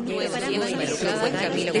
un nuevo camino que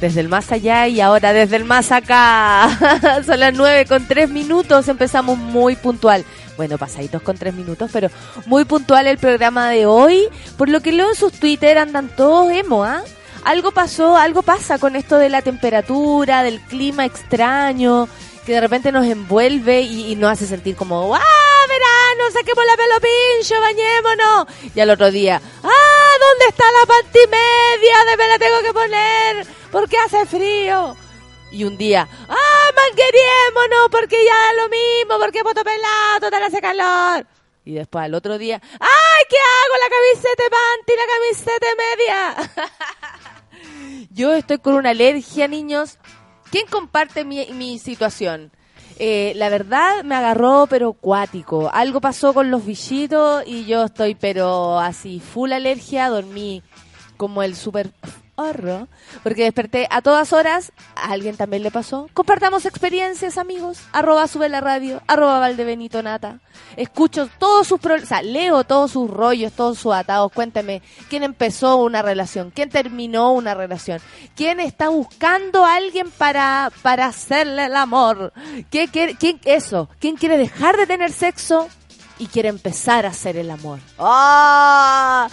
desde el más allá y ahora desde el más acá. Son las nueve con tres minutos, empezamos muy puntual. Bueno, pasaditos con tres minutos, pero muy puntual el programa de hoy. Por lo que leo en sus Twitter andan todos emo, ¿ah? Algo pasó, algo pasa con esto de la temperatura, del clima extraño, que de repente nos envuelve y, nos hace sentir como, ¡ah, verano! Saquemos la pelo pincho, bañémonos. Y al otro día, ¡ah, dónde está la pantimedia! ¿De me la tengo que poner? Porque hace frío. Y un día, ¡ah, manqueriémonos! Porque ya da lo mismo, porque voto pelado, total hace calor. Y después al otro día, ¡ay, qué hago! La camiseta panty, la camiseta media. Yo estoy con una alergia, niños. ¿Quién comparte mi, mi situación? Eh, la verdad me agarró pero cuático. Algo pasó con los bichitos y yo estoy pero así full alergia, dormí como el super porque desperté a todas horas, a alguien también le pasó. Compartamos experiencias, amigos. Arroba sube la radio, arroba Valdebenito Nata. Escucho todos sus problemas, o sea, leo todos sus rollos, todos sus atados. Cuénteme, ¿quién empezó una relación? ¿Quién terminó una relación? ¿Quién está buscando a alguien para, para hacerle el amor? ¿Qué, qué, quién, eso? ¿Quién quiere dejar de tener sexo? Y quiere empezar a hacer el amor. ¡Ah!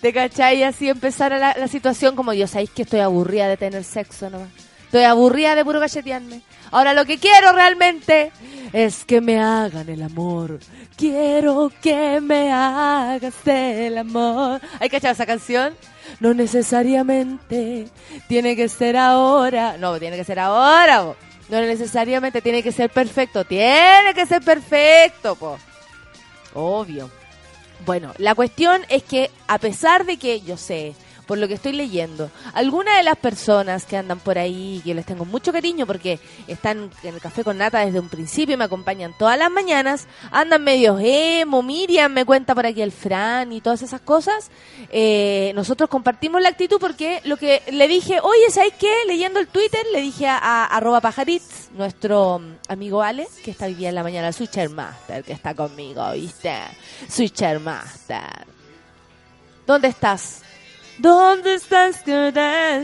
¿Te cachai? Así empezar la, la situación como yo, ¿sabéis que estoy aburrida de tener sexo nomás? Estoy aburrida de puro. Ahora lo que quiero realmente es que me hagan el amor. Quiero que me hagas el amor. ¿Hay cachado esa canción? No necesariamente tiene que ser ahora. No, tiene que ser ahora. No necesariamente tiene que ser perfecto. Tiene que ser perfecto, po. Obvio. Bueno, la cuestión es que a pesar de que yo sé por lo que estoy leyendo. Algunas de las personas que andan por ahí, que les tengo mucho cariño porque están en el café con nata desde un principio y me acompañan todas las mañanas, andan medio emo, Miriam me cuenta por aquí el Fran y todas esas cosas. Eh, nosotros compartimos la actitud porque lo que le dije, oye, ¿sabes qué? Leyendo el Twitter, le dije a, arroba pajaritz, nuestro mm, amigo Ale, que está hoy en la mañana, Switcher Master, que está conmigo, ¿viste? Switcher Master. ¿Dónde estás? ¿Dónde estás?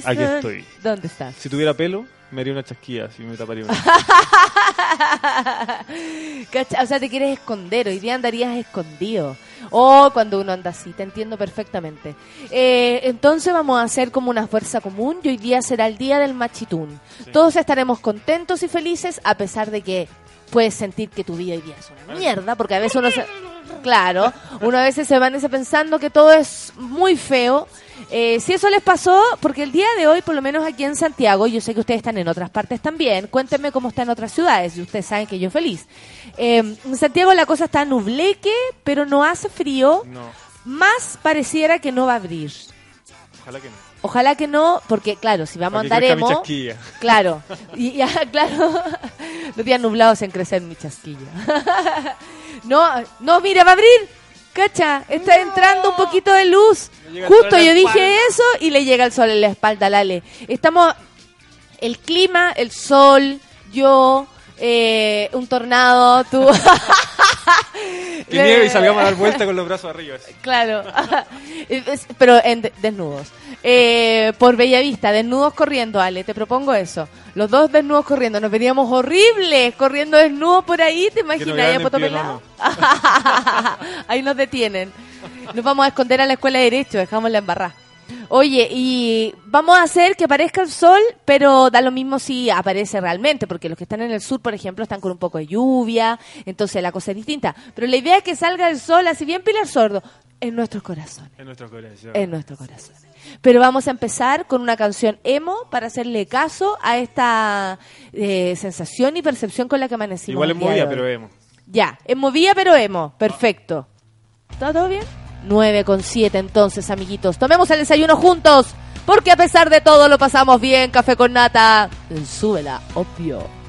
Aquí estoy. ¿Dónde estás? Si tuviera pelo, me haría una chasquilla, si me taparía una. o sea, te quieres esconder, hoy día andarías escondido. O oh, cuando uno anda así, te entiendo perfectamente. Eh, entonces vamos a hacer como una fuerza común y hoy día será el día del machitún. Todos estaremos contentos y felices a pesar de que puedes sentir que tu vida hoy día es una mierda, porque a veces uno se... Claro, uno a veces se van pensando que todo es muy feo eh, si eso les pasó, porque el día de hoy, por lo menos aquí en Santiago, yo sé que ustedes están en otras partes también, cuéntenme cómo está en otras ciudades, y ustedes saben que yo feliz. Eh, en Santiago la cosa está nubleque, pero no hace frío, más pareciera que no va a abrir. Ojalá que no. Ojalá que no, porque claro, si vamos a andar emo, claro, y ya, claro, los días nublados en crecer mi chasquilla. No, no, mira, va a abrir, Cacha, está entrando un poquito de luz. Justo yo dije eso y le llega el sol en la espalda, Lale. Estamos, el clima, el sol, yo, eh, un tornado, tú. que nieve y salgamos a dar vuelta con los brazos arriba. Claro, pero en desnudos. Eh, por Bellavista, desnudos corriendo, Ale, te propongo eso. Los dos desnudos corriendo, nos veníamos horribles, corriendo desnudos por ahí, ¿te imaginas? Ahí, ahí nos detienen. Nos vamos a esconder a la escuela de Derecho, dejamos la embarrada. Oye, y vamos a hacer que aparezca el sol, pero da lo mismo si aparece realmente, porque los que están en el sur, por ejemplo, están con un poco de lluvia, entonces la cosa es distinta. Pero la idea es que salga el sol, así bien pilar sordo, en nuestros corazones. En nuestro corazón. En nuestros corazones. Pero vamos a empezar con una canción emo para hacerle caso a esta eh, sensación y percepción con la que amanecimos. Igual es movida, pero vemos. Ya, es movida pero emo. Perfecto. ¿Está todo bien? 9 con 7 entonces, amiguitos. Tomemos el desayuno juntos, porque a pesar de todo lo pasamos bien. Café con nata. Súbela, obvio.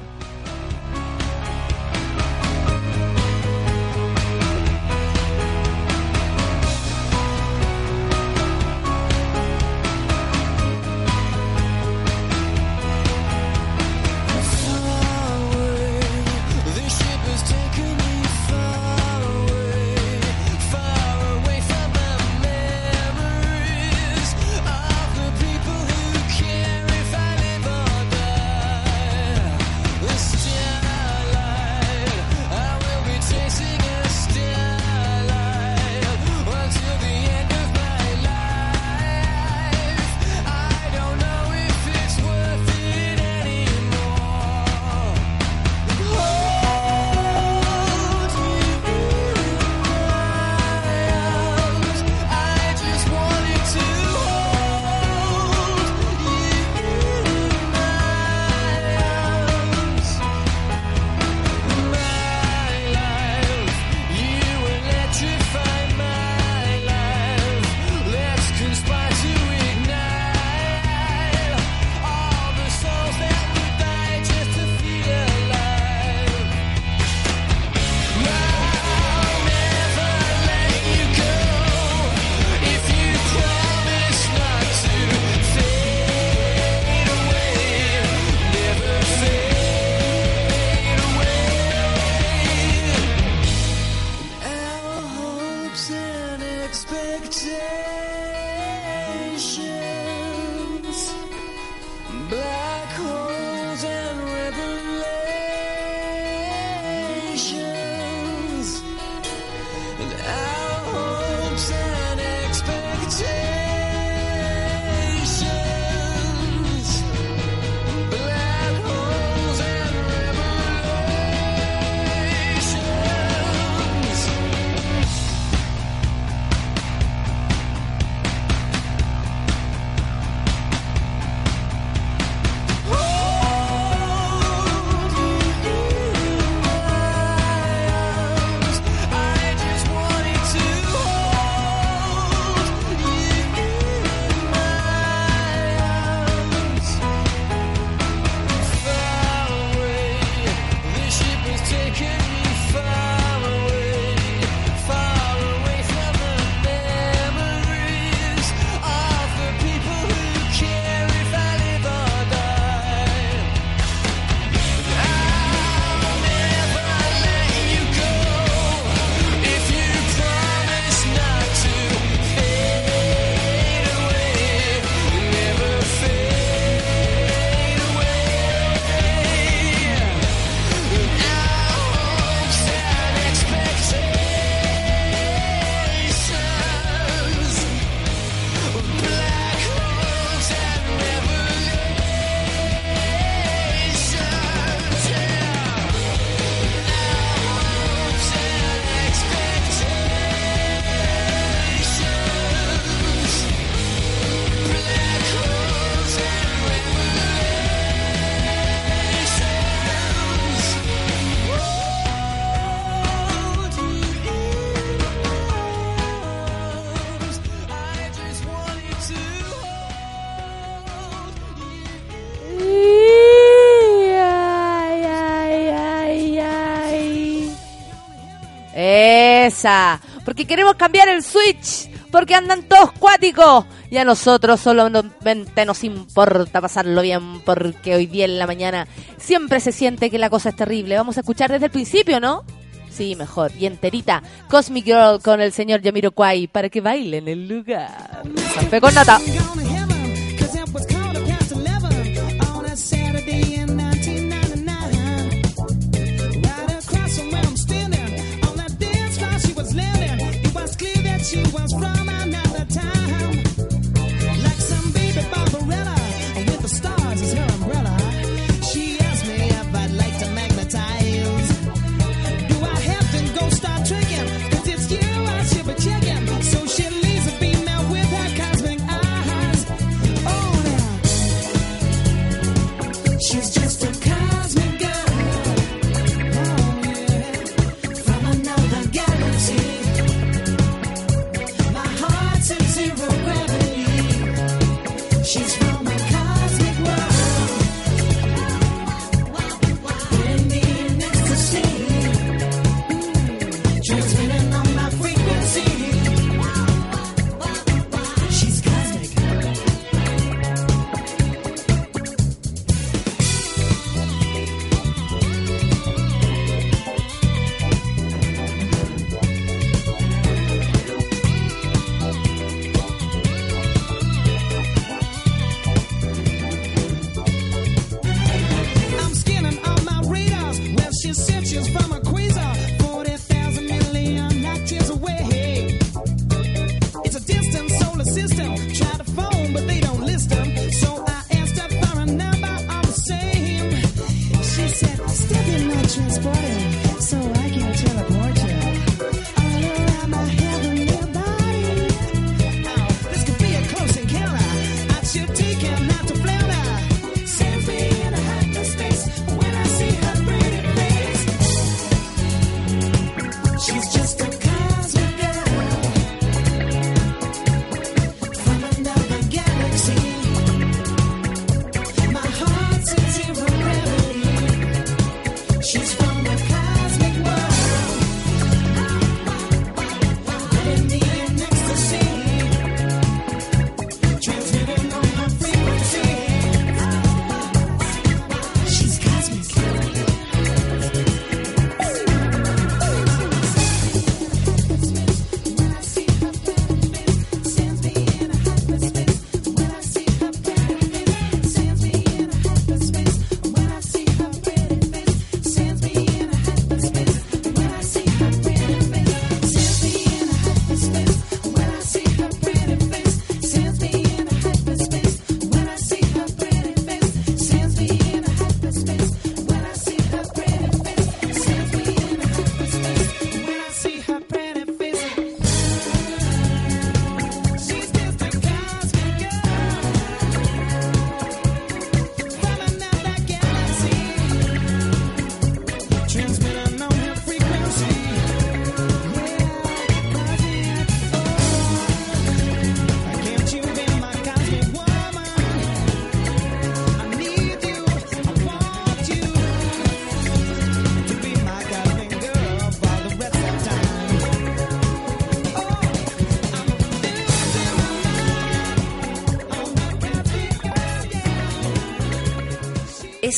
Queremos cambiar el switch. Porque andan todos cuáticos. Y a nosotros solamente nos importa pasarlo bien. Porque hoy día en la mañana siempre se siente que la cosa es terrible. Vamos a escuchar desde el principio, ¿no? Sí, mejor. Y enterita. Cosmic Girl con el señor Yamiro Kwai. Para que bailen el lugar. Café con nata.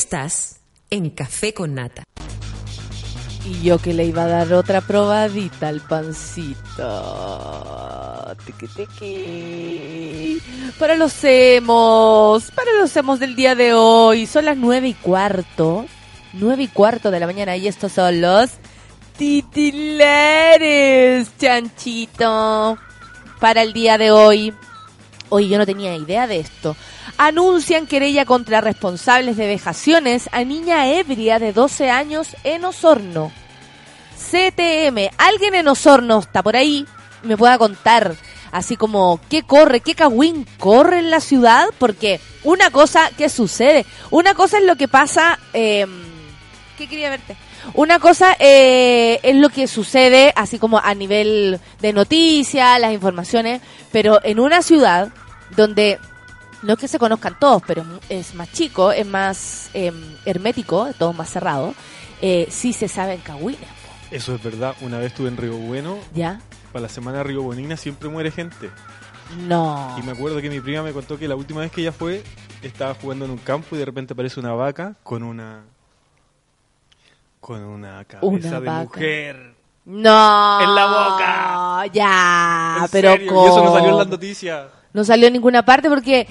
Estás en Café con Nata. Y yo que le iba a dar otra probadita al pancito. Tiqui, tiqui. Para los hemos, para los hemos del día de hoy. Son las nueve y cuarto. Nueve y cuarto de la mañana y estos son los titulares, chanchito. Para el día de hoy. Hoy yo no tenía idea de esto. Anuncian querella contra responsables de vejaciones a niña ebria de 12 años en Osorno. CTM, alguien en Osorno está por ahí, me pueda contar. Así como qué corre, qué cagüín corre en la ciudad, porque una cosa que sucede, una cosa es lo que pasa, eh, ¿qué quería verte? Una cosa eh, es lo que sucede así como a nivel de noticias, las informaciones, pero en una ciudad donde no es que se conozcan todos, pero es más chico, es más eh, hermético, todo más cerrado, eh, sí se saben cagüines, Eso es verdad. Una vez estuve en Río Bueno. ¿ya? Para la semana de Río Bonina siempre muere gente. No. Y me acuerdo que mi prima me contó que la última vez que ella fue, estaba jugando en un campo y de repente aparece una vaca con una. con una cabeza Una de vaca. mujer. No. En la boca. Ya, ¿En pero serio? Y eso no salió en las noticias. No salió en ninguna parte porque...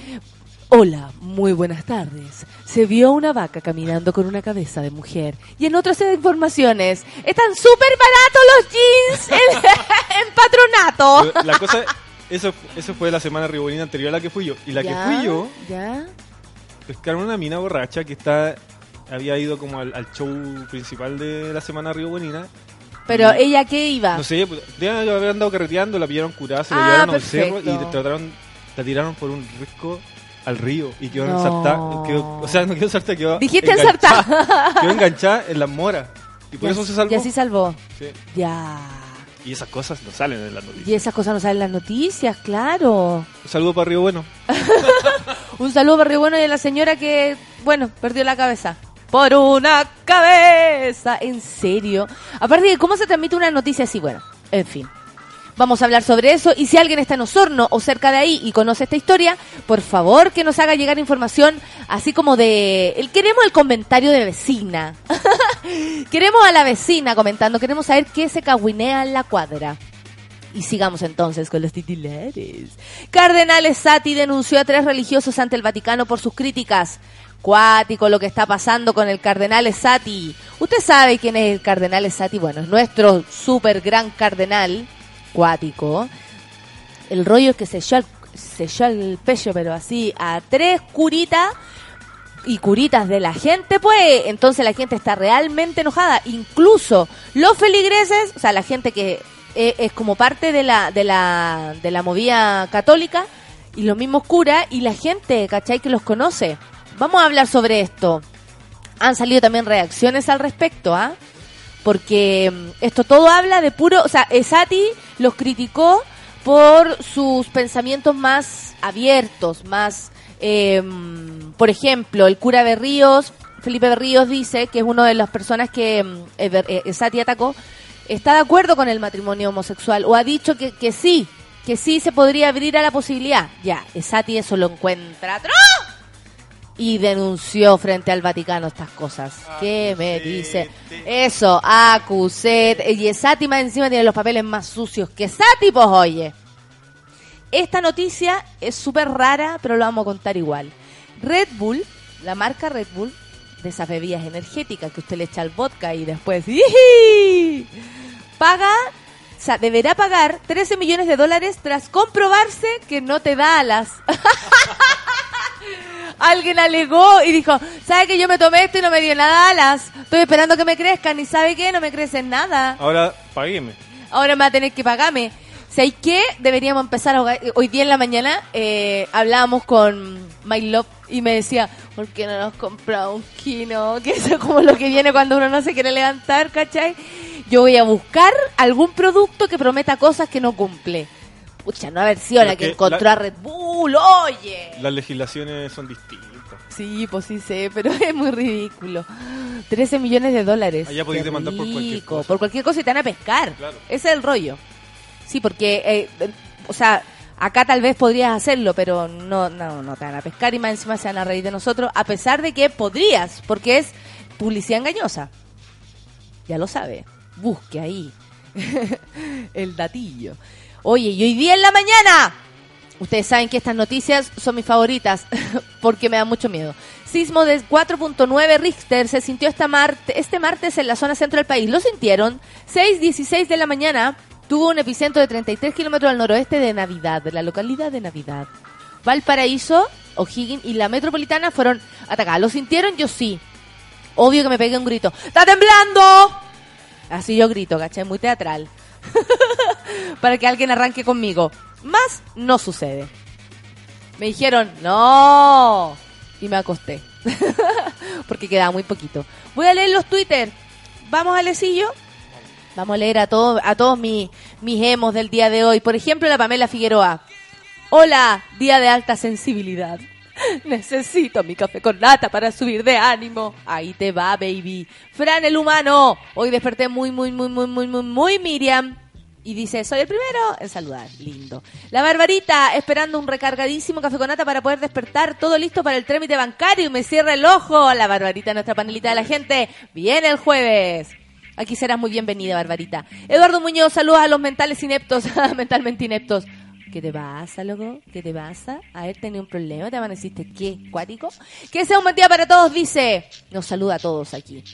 Hola, muy buenas tardes. Se vio una vaca caminando con una cabeza de mujer. Y en otras informaciones, están súper baratos los jeans en, en patronato. La cosa, eso, eso fue la semana Bonina anterior a la que fui yo. Y la ¿Ya? que fui yo, ¿Ya? pescaron una mina borracha que está había ido como al, al show principal de la semana Bonina. Pero ella qué iba? No sé, pues, habían andado carreteando, la pillaron curada, se la Ah, llevaron al cerro y trataron, la tiraron por un risco al río y quedó No. ensartada. Quedó, o sea, no quedó ensartada, quedó. Dijiste enganchada. ensartada. Quedó enganchada en las moras. Y por Y eso así- se salvó. Y así salvó. Sí. Ya. Y esas cosas no salen en las noticias. Y esas cosas no salen en las noticias, claro. Un saludo para Río Bueno. Un saludo para Río Bueno y a la señora que, bueno, perdió la cabeza. Por una cabeza. En serio. Aparte de cómo se transmite una noticia así, bueno, en fin. Vamos a hablar sobre eso y si alguien está en Osorno o cerca de ahí y conoce esta historia, por favor que nos haga llegar información así como de... Queremos el comentario de vecina. queremos a la vecina comentando, queremos saber qué se caguinea en la cuadra. Y sigamos entonces con los titulares. Cardenal Sati denunció a tres religiosos ante el Vaticano por sus críticas. Cuático lo que está pasando con el Cardenal Sati. ¿Usted sabe quién es el Cardenal Sati? Bueno, es nuestro super gran cardenal cuático. El rollo es que se echó, el, se echó el pecho, pero así, a tres curitas y curitas de la gente, pues, entonces la gente está realmente enojada. Incluso los feligreses, o sea, la gente que eh, es como parte de la, de la, de la movida católica, y los mismos curas, y la gente, ¿cachai? Que los conoce. Vamos a hablar sobre esto. Han salido también reacciones al respecto, ¿ah? Porque mm, esto todo habla de puro, o sea, Esati los criticó por sus pensamientos más abiertos, más, eh, por ejemplo, el cura Berríos, Felipe Berríos dice que es una de las personas que mm, eh, Ber- eh, Esati atacó, está de acuerdo con el matrimonio homosexual o ha dicho que, que sí, que sí se podría abrir a la posibilidad. Ya, Esati eso lo encuentra y denunció frente al Vaticano estas cosas. ¿Qué me dice? Eso, acusé. Y Esati más encima tiene los papeles más sucios que Sati, pues oye. Esta noticia es súper rara, pero lo vamos a contar igual. Red Bull, la marca Red Bull, de esas bebidas energéticas que usted le echa al vodka y después ¡iji! paga, o sea, deberá pagar 13 millones de dólares tras comprobarse que no te da alas. Alguien alegó y dijo, ¿sabe que yo me tomé esto y no me dio nada alas? Estoy esperando que me crezcan y ¿sabe qué? No me crecen nada. Ahora, pagueme. Ahora me va a tener que pagarme. ¿Sabes qué? Deberíamos empezar a jugar. Hoy día en la mañana eh, hablábamos con My Love y me decía, ¿por qué no nos comprado un kino? Que eso es como lo que viene cuando uno no se quiere levantar, ¿cachai? Yo voy a buscar algún producto que prometa cosas que no cumple. Pucha, sido Pero la que que encontró la- a Red Bull, oye. Las legislaciones son distintas. Sí, pues sí sé, pero es muy ridículo. 13 millones de dólares. Allá podéis demandar por cualquier cosa. Por cualquier cosa y te van a pescar. Claro. Ese es el rollo. Sí, porque, eh, eh, o sea, acá tal vez podrías hacerlo, pero no, no, no te van a pescar y más encima se van a reír de nosotros, a pesar de que podrías, porque es publicidad engañosa. Ya lo sabe. Busque ahí el datillo. Oye, y hoy día en la mañana Ustedes saben que estas noticias son mis favoritas porque me da mucho miedo. Sismo de 4.9 Richter se sintió esta este martes en la zona centro del país. ¿Lo sintieron? 6.16 de la mañana tuvo un epicentro de 33 kilómetros al noroeste de Navidad, de la localidad de Navidad. Valparaíso, O'Higgins y la metropolitana fueron atacadas. ¿Lo sintieron? Yo sí. Obvio que me pegué un grito. ¡Está temblando! Así yo grito, ¿cachai? Muy teatral. Para que alguien arranque conmigo. Más no sucede. Me dijeron, no. Y me acosté. Porque quedaba muy poquito. Voy a leer los Twitter. Vamos, Alecillo. Vamos a leer a, todo, a todos mis, mis emos del día de hoy. Por ejemplo, la Pamela Figueroa. Hola, día de alta sensibilidad. Necesito mi café con nata para subir de ánimo. Ahí te va, baby. Fran el humano. Hoy desperté muy, muy, muy, muy, muy, muy, muy Miriam. Y dice, soy el primero en saludar. Lindo. La Barbarita, esperando un recargadísimo café con nata para poder despertar. Todo listo para el trámite bancario. Y me cierra el ojo. La Barbarita, nuestra panelita de la gente. Viene el jueves. Aquí serás muy bienvenida, Barbarita. Eduardo Muñoz, saludos a los mentales ineptos, mentalmente ineptos. ¿Qué te pasa, loco? ¿Qué te pasa? ¿Haber tenido un problema? ¿Te amaneciste qué? ¿Cuático? Que sea un buen día para todos, dice. Nos saluda a todos aquí.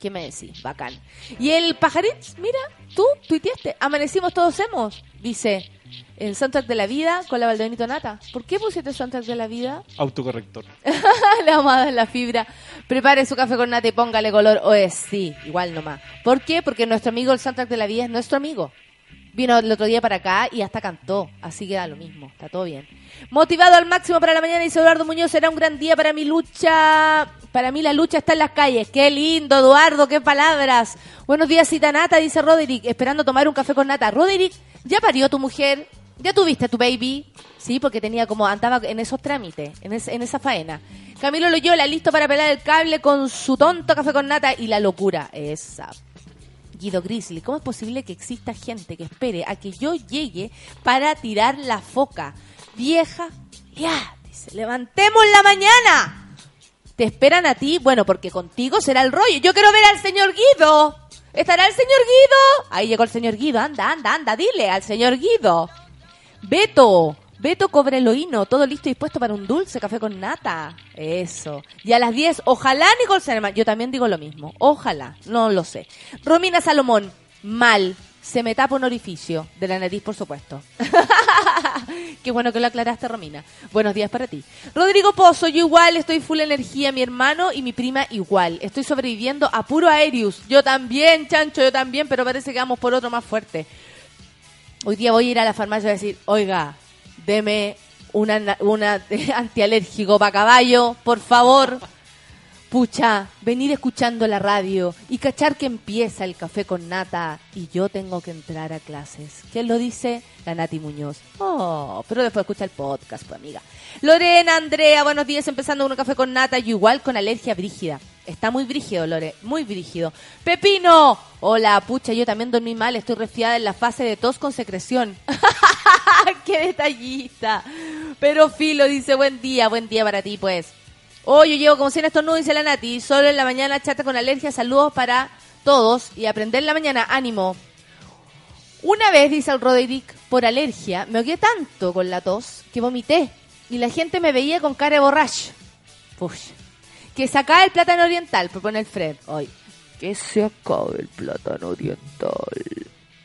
¿Qué me decís? Bacán. Y el pajarín, mira, tú tuiteaste. Amanecimos todos hemos, dice. El soundtrack de la vida con la Valdebenito Nata. ¿Por qué pusiste soundtrack de la vida? Autocorrector. Le vamos a dar la fibra. Prepare su café con nata y póngale color OS. Sí, igual nomás. ¿Por qué? Porque nuestro amigo, el soundtrack de la vida, es nuestro amigo. Vino el otro día para acá y hasta cantó. Así que da lo mismo. Está todo bien. Motivado al máximo para la mañana, dice Eduardo Muñoz. Será un gran día para mi lucha. Para mí la lucha está en las calles. Qué lindo, Eduardo. Qué palabras. Buenos días, cita nata, dice Roderick. Esperando tomar un café con nata. Roderick, ¿ya parió tu mujer? Ya tuviste tu baby, sí, porque tenía como, andaba en esos trámites, en, en esa faena. Camilo Loyola, listo para pelar el cable con su tonto café con nata y la locura. Esa. Guido Grizzly, ¿cómo es posible que exista gente que espere a que yo llegue para tirar la foca? Vieja, ya, dice, levantemos la mañana. ¿Te esperan a ti? Bueno, porque contigo será el rollo. Yo quiero ver al señor Guido. ¿Estará el señor Guido? Ahí llegó el señor Guido. Anda, anda, anda, dile al señor Guido. Beto, Beto Cobreloíno, todo listo y dispuesto para un dulce café con nata. Eso. Y a las 10, ojalá Nicole Selman. Yo también digo lo mismo. Ojalá, no lo sé. Romina Salomón, mal. Se me tapa un orificio. De la nariz, por supuesto. Qué bueno que lo aclaraste, Romina. Buenos días para ti. Rodrigo Pozo, yo igual estoy full energía, mi hermano y mi prima igual. Estoy sobreviviendo a puro aéreos. Yo también, chancho, yo también, pero parece que vamos por otro más fuerte. Hoy día voy a ir a la farmacia a decir, oiga, deme una, una antialérgico para caballo, por favor. Pucha, venir escuchando la radio y cachar que empieza el café con nata y yo tengo que entrar a clases. ¿Quién lo dice? La Nati Muñoz. Oh, pero después escucha el podcast, pues amiga. Lorena, Andrea, buenos días, empezando con un café con nata, yo igual con alergia brígida. Está muy brígido, Lore, muy brígido. Pepino, hola, pucha, yo también dormí mal, estoy resfriada en la fase de tos con secreción. ¡Qué detallista! Pero Filo dice, buen día, buen día para ti, pues. Hoy yo llevo como 100 estornudos, dice la Nati. Solo en la mañana chata con alergia. Saludos para todos y aprender en la mañana. Ánimo. Una vez, dice el Roderick, por alergia, me ahogué tanto con la tos que vomité. Y la gente me veía con cara de borracho. Push. Que sacaba el plátano oriental, propone el Fred. Hoy. Que se acabe el plátano oriental.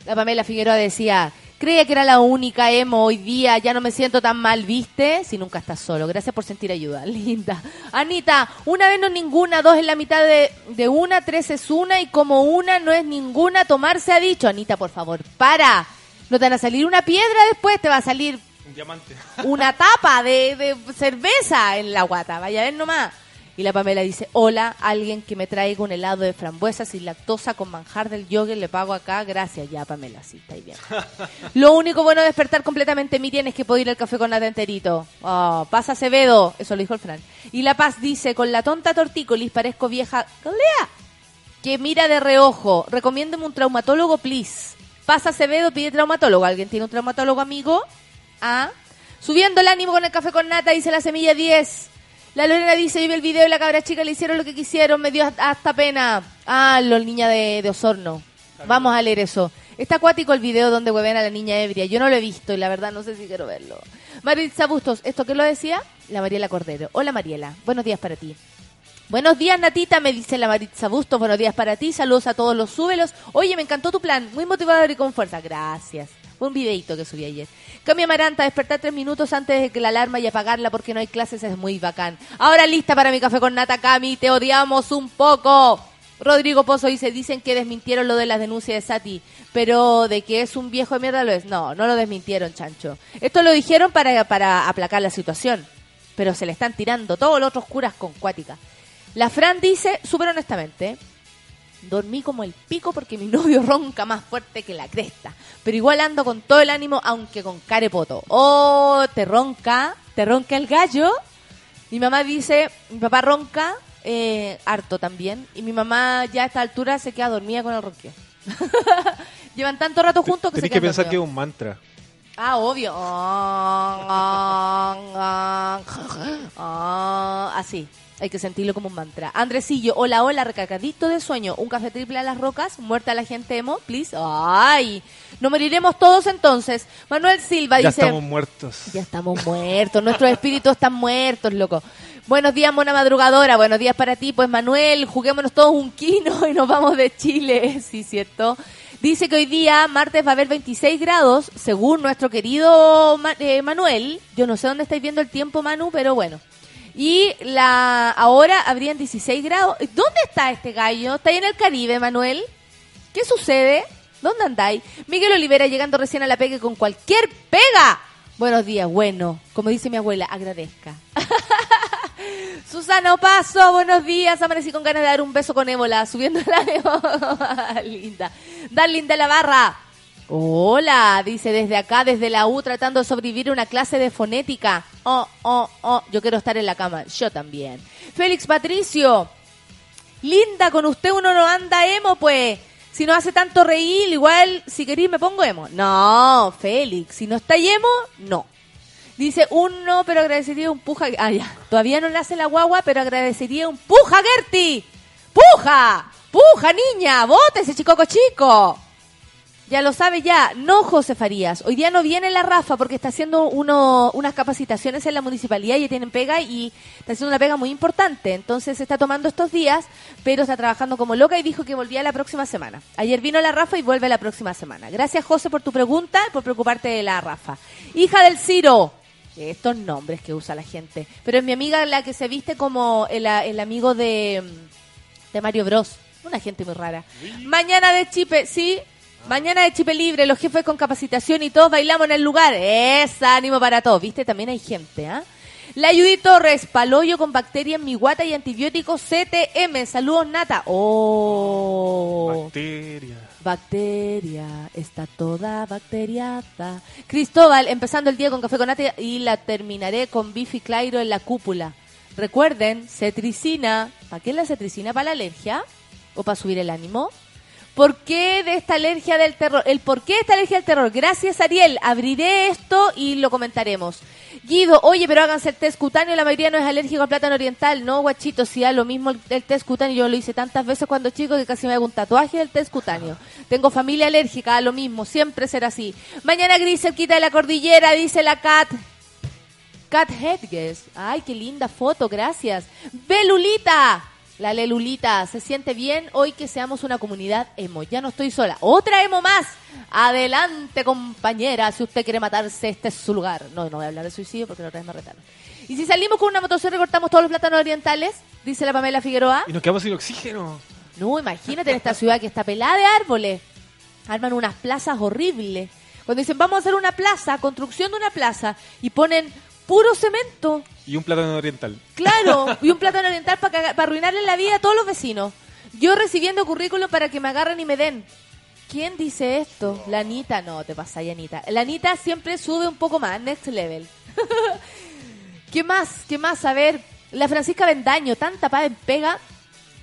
La Pamela Figueroa decía, creía que era la única emo hoy día, ya no me siento tan mal, ¿viste? Si nunca estás solo, gracias por sentir ayuda, linda. Anita, una vez no es ninguna, dos es la mitad de, de una, tres es una y como una no es ninguna, tomarse ha dicho. Anita, por favor, para. No te van a salir una piedra después, te va a salir Un diamante. una tapa de, de cerveza en la guata, vaya a ver nomás. Y la Pamela dice, hola, alguien que me traiga un helado de frambuesa sin lactosa con manjar del yogur, le pago acá, gracias. Ya, Pamela, sí, está ahí bien. Lo único bueno de despertar completamente Miriam es que puedo ir al café con nata enterito. Oh, pasa Acevedo, eso lo dijo el Fran. Y La Paz dice, con la tonta tortícolis parezco vieja... ¡Lea! que mira de reojo. Recomiéndeme un traumatólogo, please. Pasa Acevedo, pide traumatólogo. ¿Alguien tiene un traumatólogo amigo? Ah. Subiendo el ánimo con el café con nata, dice la semilla 10. La Lorena dice, yo vi el video y la cabra chica le hicieron lo que quisieron, me dio hasta pena. Ah, los niñas de, de Osorno. Vamos a leer eso. Está acuático el video donde hueven a la niña ebria. Yo no lo he visto y la verdad no sé si quiero verlo. Maritza Bustos, ¿esto qué lo decía? La Mariela Cordero. Hola Mariela, buenos días para ti. Buenos días, Natita, me dice la Maritza Bustos. Buenos días para ti. Saludos a todos los súbelos. Oye, me encantó tu plan. Muy motivador y con fuerza. Gracias. Un videito que subí ayer. Cami Amaranta, despertar tres minutos antes de que la alarma y apagarla porque no hay clases es muy bacán. Ahora lista para mi café con nata, Cami. Te odiamos un poco. Rodrigo Pozo dice, dicen que desmintieron lo de las denuncias de Sati, pero de que es un viejo de mierda lo es. No, no lo desmintieron, chancho. Esto lo dijeron para, para aplacar la situación, pero se le están tirando todos los otros curas con cuática. La Fran dice, súper honestamente, dormí como el pico porque mi novio ronca más fuerte que la cresta, pero igual ando con todo el ánimo, aunque con carepoto. Oh, te ronca, te ronca el gallo. Mi mamá dice, mi papá ronca, eh, harto también, y mi mamá ya a esta altura se queda dormida con el ronqueo. Llevan tanto rato juntos que se Tenés que quedan pensar que es un mantra. Ah, obvio. Ah, ah, ah, así. Hay que sentirlo como un mantra. Andresillo, hola, hola, recargadito de sueño. Un café triple a las rocas. Muerta la gente emo, please. Ay, no moriremos todos entonces. Manuel Silva Ya dice. estamos muertos. Ya estamos muertos, nuestros espíritus están muertos, loco. Buenos días, mona madrugadora. Buenos días para ti, pues Manuel. Juguémonos todos un quino y nos vamos de Chile. Sí, cierto. Dice que hoy día, martes, va a haber 26 grados, según nuestro querido Ma- eh, Manuel. Yo no sé dónde estáis viendo el tiempo, Manu, pero bueno. Y la ahora habrían 16 grados. ¿Dónde está este gallo? ¿Está ahí en el Caribe, Manuel? ¿Qué sucede? ¿Dónde andáis? Miguel Olivera llegando recién a la pega con cualquier pega. Buenos días, bueno, como dice mi abuela, agradezca. Susana Paso, buenos días. Amanecí con ganas de dar un beso con ébola, subiendo la ébola. Linda. Darling de la barra. Hola, dice desde acá, desde la U, tratando de sobrevivir a una clase de fonética. Oh, oh, oh, yo quiero estar en la cama. Yo también. Félix Patricio, linda, con usted uno no anda emo, pues. Si no hace tanto reír, igual, si querís me pongo emo. No, Félix, si no está emo, no. Dice, uno, pero agradecería un puja. Ah, ya. Todavía no le hace la guagua, pero agradecería un puja, Gerti. ¡Puja! ¡Puja, niña! ¡Bote ese chico chico! Ya lo sabe ya, no José Farías. Hoy día no viene la Rafa porque está haciendo uno, unas capacitaciones en la municipalidad y tienen pega y está haciendo una pega muy importante. Entonces se está tomando estos días, pero está trabajando como loca y dijo que volvía la próxima semana. Ayer vino la Rafa y vuelve la próxima semana. Gracias José por tu pregunta, por preocuparte de la Rafa. Hija del Ciro. Estos nombres que usa la gente. Pero es mi amiga la que se viste como el, el amigo de, de Mario Bros. Una gente muy rara. Mañana de Chipe, sí, Mañana de Chipe Libre, los jefes con capacitación y todos bailamos en el lugar. Es ánimo para todos, ¿viste? También hay gente, ¿ah? La Judy Torres, paloyo con bacteria en mi guata y antibióticos CTM. Saludos, Nata. Oh. Bacteria. Bacteria, está toda bacteriada. Cristóbal, empezando el día con café con nata y la terminaré con bifi clairo en la cúpula. Recuerden, cetricina. ¿Para qué la cetricina? ¿Para la alergia? ¿O para subir el ánimo? ¿Por qué de esta alergia del terror? El por qué de esta alergia del terror. Gracias, Ariel. Abriré esto y lo comentaremos. Guido, oye, pero háganse el test cutáneo. La mayoría no es alérgico al plátano oriental. No, guachito, si da lo mismo el, test cutáneo. Yo lo hice tantas veces cuando chico que casi me hago un tatuaje del test cutáneo. Tengo familia alérgica, da lo mismo. Siempre será así. Mañana gris, cerquita de la cordillera, dice la Cat. Cat Hedges. Ay, qué linda foto, gracias. Belulita. La Lelulita, ¿se siente bien hoy que seamos una comunidad emo? Ya no estoy sola. Otra emo más. Adelante, compañera. Si usted quiere matarse, este es su lugar. No, no voy a hablar de suicidio porque no traes me retaron. Y si salimos con una motosierra y cortamos todos los plátanos orientales, dice la Pamela Figueroa. Y nos quedamos sin oxígeno. No, imagínate en esta ciudad que está pelada de árboles. Arman unas plazas horribles. Cuando dicen, vamos a hacer una plaza, construcción de una plaza, y ponen puro cemento. Y un plátano oriental. Claro, y un plátano oriental para arruinarle la vida a todos los vecinos. Yo recibiendo currículum para que me agarren y me den. ¿Quién dice esto? La Anita, no, te pasa ahí, Anita. La Anita siempre sube un poco más, next level. ¿Qué más? ¿Qué más? A ver, la Francisca Bendaño, tanta paz en pega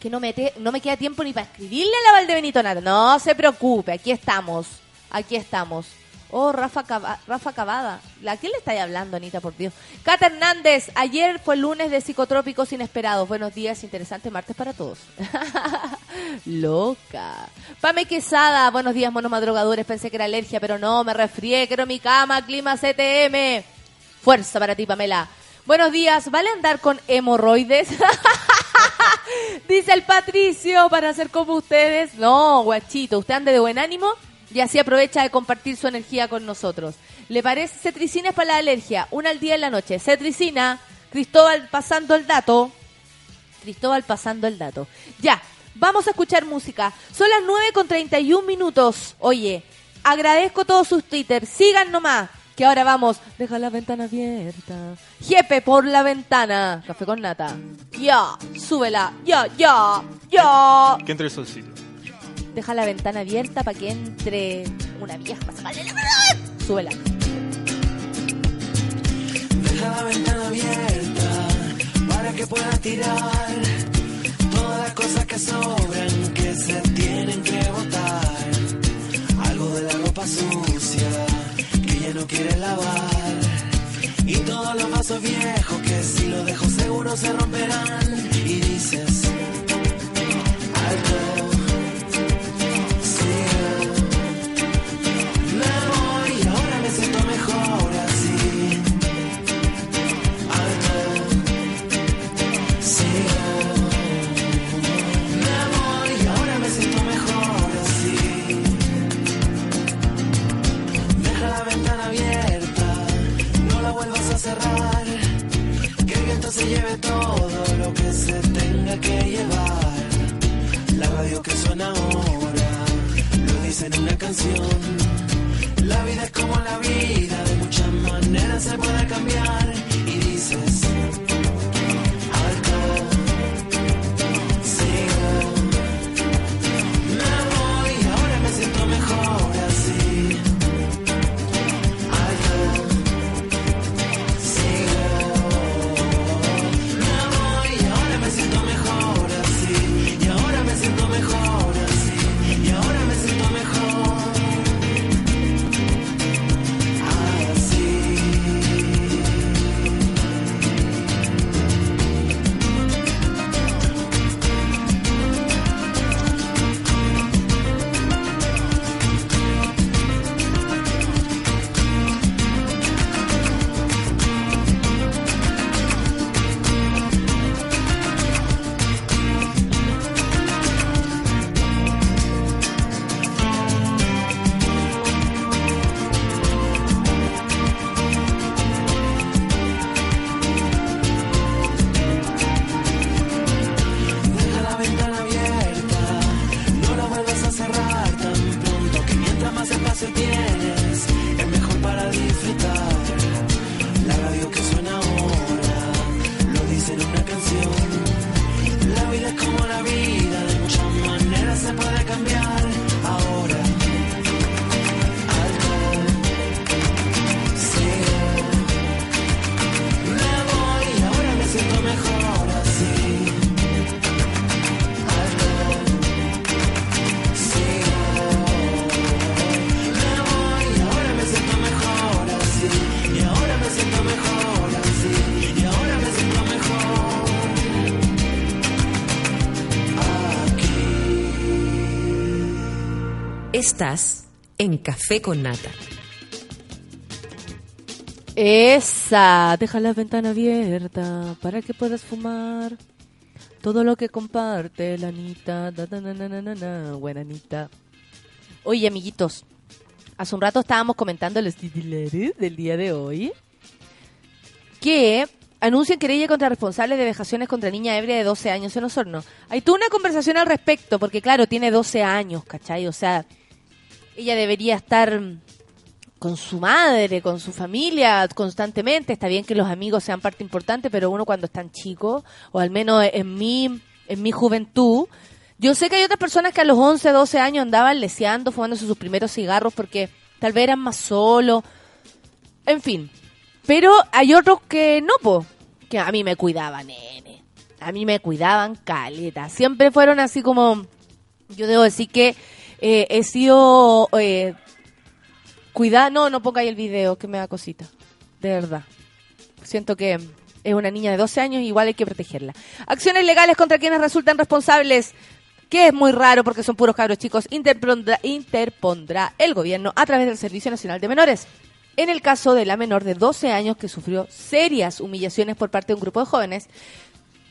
que no me, te- no me queda tiempo ni para escribirle a la Valdebenito nada. No se preocupe, aquí estamos. Aquí estamos. Oh, Rafa, Cava- Rafa Cavada. ¿A quién le estáis hablando, Anita, por Dios? Cata Hernández, ayer fue lunes de psicotrópicos inesperados. Buenos días, interesante martes para todos. Loca. Pame Quesada, buenos días, monomadrogadores. Pensé que era alergia, pero no, me resfrié. Quiero mi cama, clima CTM. Fuerza para ti, Pamela. Buenos días, ¿vale andar con hemorroides? Dice el Patricio, para ser como ustedes. No, guachito, usted ande de buen ánimo y así aprovecha de compartir su energía con nosotros. ¿Le parece? Cetricina es para la alergia, una al día en la noche. Cetricina, Cristóbal pasando el dato. Cristóbal pasando el dato. Ya, vamos a escuchar música. Son las 9 con 31 minutos. Oye, agradezco todos sus Twitter. Sigan nomás. Que ahora vamos. Deja la ventana abierta. Jepe por la ventana. Café con nata. Ya, súbela. Ya, ya, ya. Que entre el solcito. Deja la ventana abierta para que entre una vieja para sacarle la. Súbela. Deja la ventana abierta para que pueda tirar todas las cosas que sobran que se tienen que botar. Algo de la ropa sucia que ya no quiere lavar. Y todos los vasos viejos que si los dejo seguro se romperán. Y dices, Que el viento se lleve todo lo que se tenga que llevar. La radio que suena ahora lo dice en una canción. La vida es como la vida, de muchas maneras se puede cambiar. Y dices. Estás en Café con Nata. Esa, deja la ventana abierta para que puedas fumar. Todo lo que comparte la Anita. Da, da, na, na, na, na, na. Buena Anita. Oye, amiguitos, hace un rato estábamos comentando los titulares del día de hoy que anuncian querella contra responsables de vejaciones contra niña ebria de 12 años en Osorno. Hay toda una conversación al respecto, porque claro, tiene 12 años, ¿cachai? O sea, ella debería estar con su madre, con su familia constantemente. Está bien que los amigos sean parte importante, pero uno cuando es tan chico, o al menos en mi, en mi juventud, yo sé que hay otras personas que a los 11, 12 años andaban leseando, fumándose sus primeros cigarros porque tal vez eran más solos. En fin. Pero hay otros que no, po. Que a mí me cuidaban, nene. A mí me cuidaban caleta. Siempre fueron así como... Yo debo decir que eh, he sido... Eh, cuidada... No, no ponga ahí el video, que me da cosita. De verdad. Siento que es una niña de 12 años igual hay que protegerla. Acciones legales contra quienes resultan responsables que es muy raro porque son puros cabros chicos, interpondrá, interpondrá el gobierno a través del Servicio Nacional de Menores. En el caso de la menor de 12 años que sufrió serias humillaciones por parte de un grupo de jóvenes.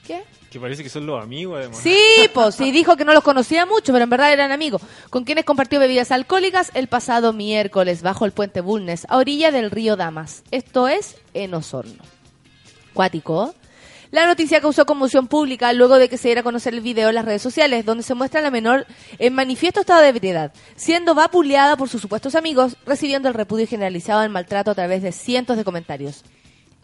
¿Qué? Que parece que son los amigos, además. Sí, pues sí, dijo que no los conocía mucho, pero en verdad eran amigos, con quienes compartió bebidas alcohólicas el pasado miércoles bajo el puente Bulnes, a orilla del río Damas. Esto es en Osorno. Cuático. La noticia causó conmoción pública luego de que se diera a conocer el video en las redes sociales, donde se muestra a la menor en manifiesto estado de ebriedad, siendo vapuleada por sus supuestos amigos, recibiendo el repudio generalizado del maltrato a través de cientos de comentarios.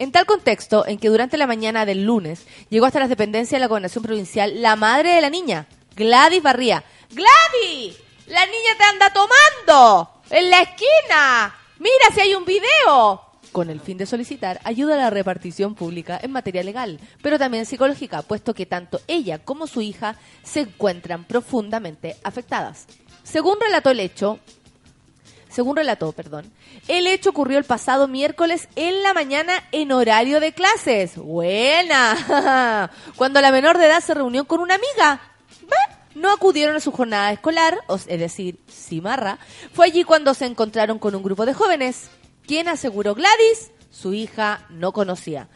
En tal contexto, en que durante la mañana del lunes llegó hasta las dependencias de la gobernación provincial la madre de la niña, Gladys Barría. ¡Gladys! ¡La niña te anda tomando! ¡En la esquina! ¡Mira si hay un video! Con el fin de solicitar ayuda a la repartición pública en materia legal, pero también psicológica, puesto que tanto ella como su hija se encuentran profundamente afectadas. Según relató el hecho, según relató, perdón, el hecho ocurrió el pasado miércoles en la mañana en horario de clases. Buena. Cuando la menor de edad se reunió con una amiga. No acudieron a su jornada escolar, es decir, cimarra. Fue allí cuando se encontraron con un grupo de jóvenes. Quien aseguró Gladys, su hija no conocía.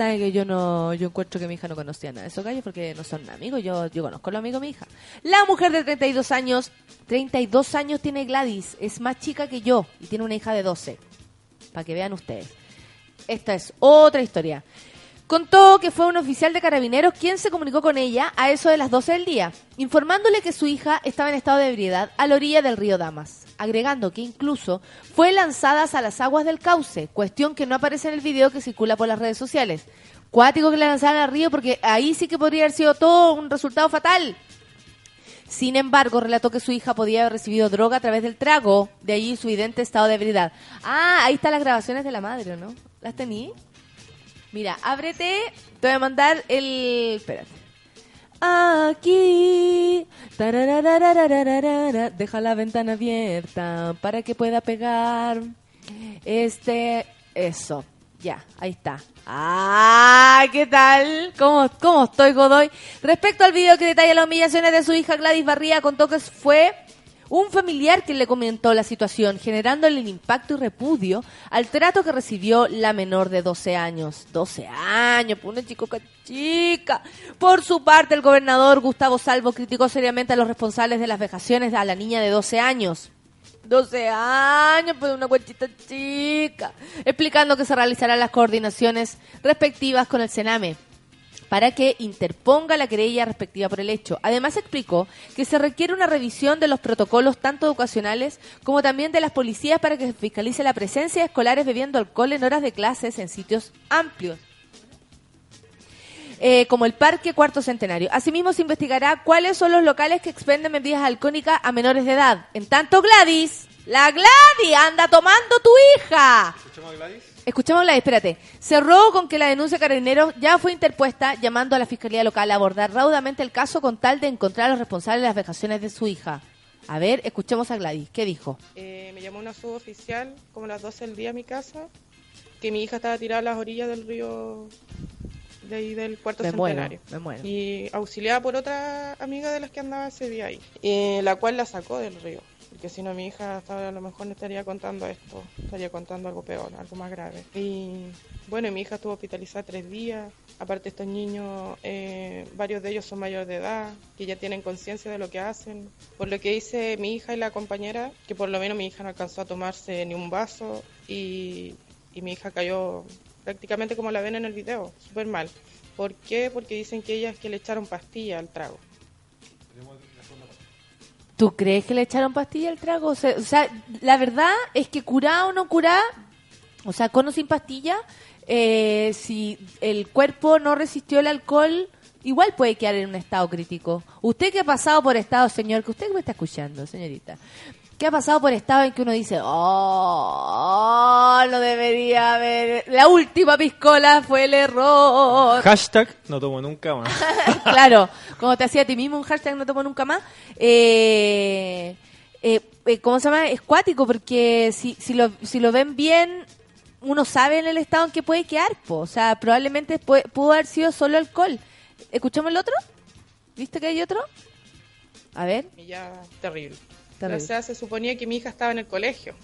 Sabe que yo no, yo encuentro que mi hija no conocía nada de esos gallos porque no son amigos, yo, yo conozco a los amigos de mi hija. La mujer de 32 años, 32 años tiene Gladys, es más chica que yo y tiene una hija de 12. Para que vean ustedes. Esta es otra historia. Contó que fue un oficial de carabineros quien se comunicó con ella a eso de las 12 del día, informándole que su hija estaba en estado de ebriedad a la orilla del río Damas, agregando que incluso fue lanzada a las aguas del cauce, cuestión que no aparece en el video que circula por las redes sociales. Cuático que la lanzaran al río porque ahí sí que podría haber sido todo un resultado fatal. Sin embargo, relató que su hija podía haber recibido droga a través del trago, de allí su evidente estado de ebriedad. Ah, ahí están las grabaciones de la madre, ¿no? ¿Las tení? Mira, ábrete, te voy a mandar el... Espérate. Aquí, deja la ventana abierta para que pueda pegar. Este, eso, ya, ahí está. Ah, ¿qué tal? ¿Cómo, cómo estoy, Godoy? Respecto al video que detalla las humillaciones de su hija Gladys Barría, contó que fue un familiar quien le comentó la situación, generándole el impacto y repudio al trato que recibió la menor de 12 años. 12 años, pues una chico chica. Por su parte, el gobernador Gustavo Salvo criticó seriamente a los responsables de las vejaciones a la niña de 12 años. 12 años, pues una cuentita chica. Explicando que se realizarán las coordinaciones respectivas con el Sename para que interponga la querella respectiva por el hecho. Además explicó que se requiere una revisión de los protocolos tanto educacionales como también de las policías para que se fiscalice la presencia de escolares bebiendo alcohol en horas de clases en sitios amplios. eh, como el Parque Cuarto Centenario. Asimismo, se investigará cuáles son los locales que expenden bebidas alcohólicas a menores de edad. En tanto, Gladys, la Gladys anda tomando tu hija. ¿Escuchamos Gladys? Escuchamos la, espérate. Cerró con que la denuncia de carabineros ya fue interpuesta, llamando a la Fiscalía Local a abordar raudamente el caso con tal de encontrar a los responsables de las vejaciones de su hija. A ver, escuchemos a Gladys. ¿Qué dijo? Eh, me llamó una suboficial como a las 12 del día a mi casa, que mi hija estaba tirada a las orillas del río de ahí del puerto Me muero, centenario. me muero. Y auxiliada por otra amiga de las que andaba ese día ahí, eh, la cual la sacó del río. Porque si no mi hija hasta a lo mejor no estaría contando esto, estaría contando algo peor, algo más grave. Y bueno, y mi hija estuvo hospitalizada tres días, aparte estos niños, eh, varios de ellos son mayores de edad, que ya tienen conciencia de lo que hacen. Por lo que hice mi hija y la compañera, que por lo menos mi hija no alcanzó a tomarse ni un vaso y, y mi hija cayó prácticamente como la ven en el video, súper mal. ¿Por qué? Porque dicen que ellas que le echaron pastilla al trago. ¿Tú crees que le echaron pastilla al trago? O sea, o sea, la verdad es que curada o no curada, o sea, con o sin pastilla, eh, si el cuerpo no resistió el alcohol, igual puede quedar en un estado crítico. Usted que ha pasado por estado, señor, que usted me está escuchando, señorita, que ha pasado por estado en que uno dice, oh, no debería haber, la última piscola fue el error. Hashtag no tomo nunca más. claro, como te hacía a ti mismo un hashtag no tomo nunca más, eh, eh, eh, ¿cómo se llama? Es cuático, porque si, si, lo, si lo ven bien, uno sabe en el estado en que puede quedar, po. o sea, probablemente pu- pudo haber sido solo alcohol. ¿Escuchamos el otro? ¿Viste que hay otro? A ver, Y ya, terrible. Terrible. O sea, se suponía que mi hija estaba en el colegio.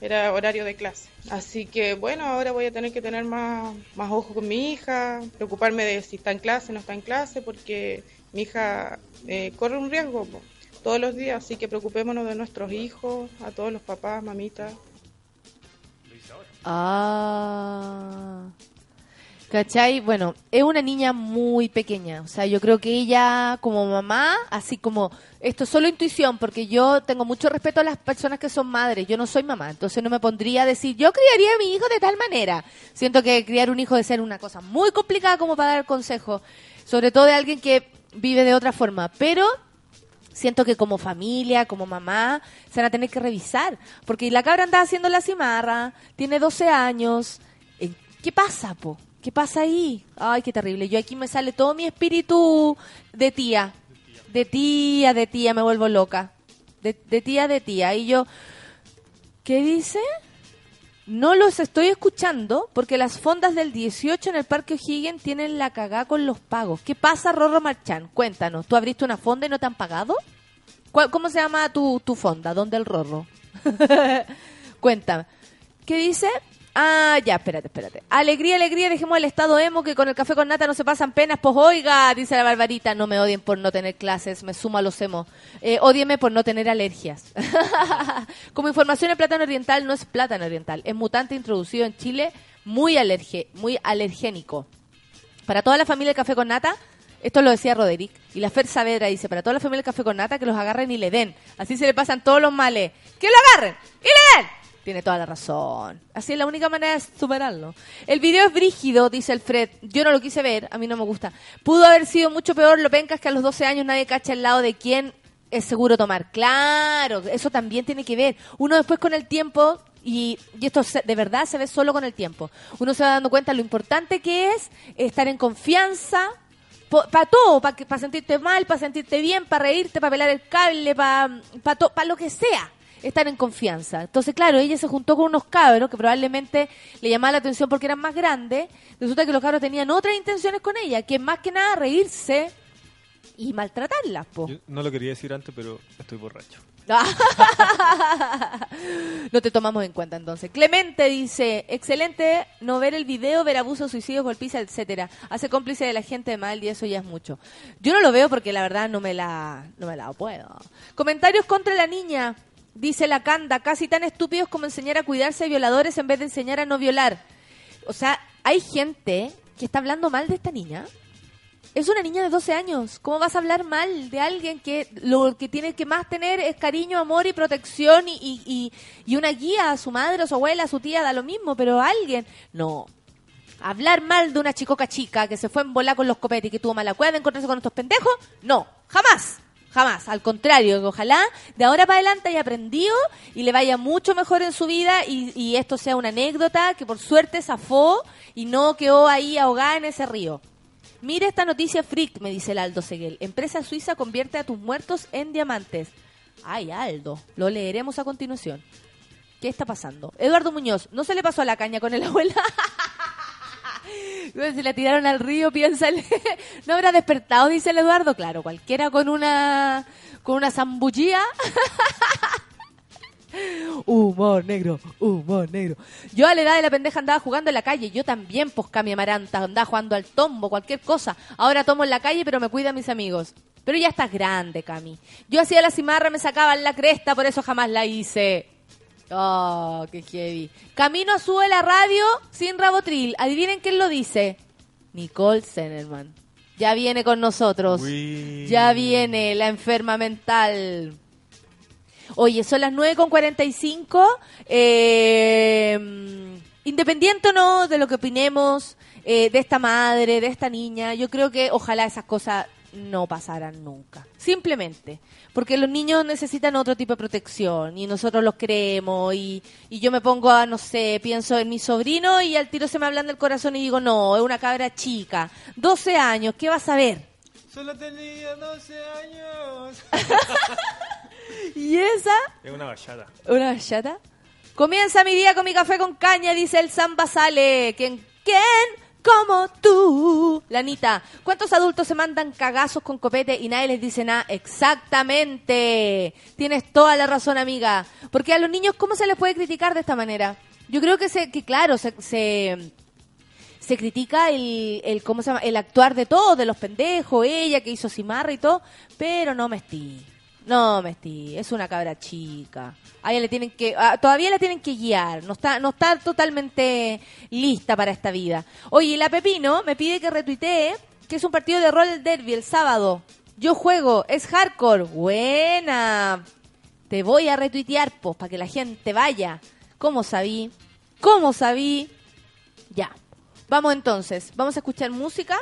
Era horario de clase. Así que, bueno, ahora voy a tener que tener más, más ojo con mi hija, preocuparme de si está en clase o no está en clase, porque mi hija eh, corre un riesgo po, todos los días. Así que preocupémonos de nuestros hijos, a todos los papás, mamitas. Ah. ¿Cachai? Bueno, es una niña muy pequeña. O sea, yo creo que ella, como mamá, así como. Esto es solo intuición, porque yo tengo mucho respeto a las personas que son madres. Yo no soy mamá, entonces no me pondría a decir, yo criaría a mi hijo de tal manera. Siento que criar un hijo debe ser una cosa muy complicada como para dar consejo. Sobre todo de alguien que vive de otra forma. Pero siento que como familia, como mamá, se van a tener que revisar. Porque la cabra anda haciendo la cimarra, tiene 12 años. Eh, ¿Qué pasa, po? ¿Qué pasa ahí? Ay, qué terrible. Yo aquí me sale todo mi espíritu de tía. De tía, de tía, me vuelvo loca. De, tía, de tía. Y yo, ¿qué dice? No los estoy escuchando porque las fondas del 18 en el Parque O'Higgins tienen la cagá con los pagos. ¿Qué pasa, Rorro Marchán? Cuéntanos. ¿Tú abriste una fonda y no te han pagado? ¿Cuál- ¿Cómo se llama tu, tu fonda? ¿Dónde el Rorro? Cuéntame. ¿Qué dice? Ah, ya, espérate, espérate. Alegría, alegría, dejemos el estado emo que con el café con nata no se pasan penas. Pues oiga, dice la barbarita, no me odien por no tener clases, me sumo a los emos. Eh, ódieme por no tener alergias. Como información, el plátano oriental no es plátano oriental, es mutante introducido en Chile, muy, alerge, muy alergénico. Para toda la familia del café con nata, esto lo decía Roderick, y la Fer Saavedra dice, para toda la familia del café con nata, que los agarren y le den. Así se le pasan todos los males. ¡Que lo agarren! ¡Y le den! Tiene toda la razón. Así es la única manera de superarlo. El video es brígido, dice el Fred. Yo no lo quise ver, a mí no me gusta. Pudo haber sido mucho peor, lo pencas que a los 12 años nadie cacha el lado de quién es seguro tomar. Claro, eso también tiene que ver. Uno después con el tiempo, y, y esto se- de verdad se ve solo con el tiempo, uno se va dando cuenta lo importante que es estar en confianza, para todo, para sentirte mal, para sentirte bien, para reírte, para pelar el cable, para pa lo que sea, estar en confianza. Entonces, claro, ella se juntó con unos cabros que probablemente le llamaba la atención porque eran más grandes. Resulta que los cabros tenían otras intenciones con ella, que es más que nada reírse y maltratarlas, po. Yo no lo quería decir antes, pero estoy borracho. no te tomamos en cuenta entonces. Clemente dice, excelente no ver el video, ver abusos, suicidios, golpizas, etcétera. Hace cómplice de la gente mal y eso ya es mucho. Yo no lo veo porque la verdad no me la, no me la puedo. Comentarios contra la niña. Dice la Canda, casi tan estúpidos como enseñar a cuidarse de violadores en vez de enseñar a no violar. O sea, hay gente que está hablando mal de esta niña. Es una niña de 12 años. ¿Cómo vas a hablar mal de alguien que lo que tiene que más tener es cariño, amor y protección y, y, y- y una guía a su madre, a su abuela, a su tía, da lo mismo, pero alguien... No. Hablar mal de una chicoca chica que se fue en volar con los copetes y que tuvo mala cueva de encontrarse con estos pendejos, no. Jamás. Jamás. Al contrario, ojalá de ahora para adelante haya aprendido y le vaya mucho mejor en su vida y, esto sea una anécdota que por suerte zafó y no quedó ahí ahogada en ese río. Mira esta noticia freak, me dice el Aldo Seguel. Empresa suiza convierte a tus muertos en diamantes. Ay, Aldo, lo leeremos a continuación. ¿Qué está pasando? Eduardo Muñoz, ¿no se le pasó a la caña con el abuela? Se la tiraron al río, piénsale. ¿No habrá despertado? Dice el Eduardo. Claro, cualquiera con una con una zambullía Humor negro, humor negro. Yo a la edad de la pendeja andaba jugando en la calle. Yo también, pues, Cami Amaranta, andaba jugando al tombo, cualquier cosa. Ahora tomo en la calle, pero me cuida a mis amigos. Pero ya estás grande, Cami. Yo hacía la cimarra, me sacaban la cresta, por eso jamás la hice. Oh, qué heavy. Camino sube la radio sin rabotril. Adivinen quién lo dice. Nicole Zenerman. Ya viene con nosotros. Uy. Ya viene la enferma mental. Oye, son las 9.45. Eh, independiente o no de lo que opinemos eh, de esta madre, de esta niña, yo creo que ojalá esas cosas no pasaran nunca. Simplemente. Porque los niños necesitan otro tipo de protección y nosotros los creemos y, y yo me pongo a, no sé, pienso en mi sobrino y al tiro se me ablanda el corazón y digo, no, es una cabra chica, 12 años, ¿qué vas a ver? Solo tenía 12 años. ¿Y esa? Es una bachata. ¿Una bachata? Comienza mi día con mi café con caña, dice el Samba Sale. ¿Quién? ¿Quién? Como tú. Lanita, ¿cuántos adultos se mandan cagazos con copete y nadie les dice nada? Exactamente. Tienes toda la razón, amiga. Porque a los niños, ¿cómo se les puede criticar de esta manera? Yo creo que, se, que claro, se, se, critica el, el, ¿cómo se llama? el actuar de todos, de los pendejos, ella que hizo cimarra y todo, pero no Mesti. No, Mesti, es una cabra chica. A ella le tienen que, ah, todavía la tienen que guiar, no está, no está totalmente lista para esta vida. Oye, la Pepino me pide que retuitee que es un partido de rol derby el sábado. Yo juego, es hardcore. Buena. Te voy a retuitear, pues, para que la gente vaya. ¿Cómo sabí? ¿Cómo sabí? Ya. Vamos entonces. Vamos a escuchar música.